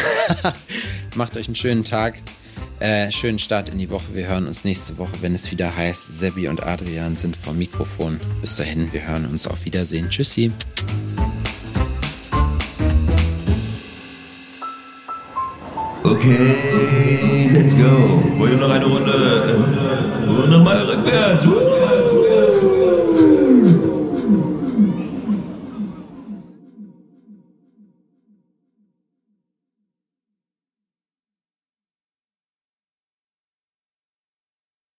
[LAUGHS] Macht euch einen schönen Tag. Äh, schönen Start in die Woche. Wir hören uns nächste Woche, wenn es wieder heißt, Sebi und Adrian sind vom Mikrofon. Bis dahin, wir hören uns auf Wiedersehen. Tschüssi. Okay, let's go. Wollt ihr noch eine Runde? Und nochmal rückwärts.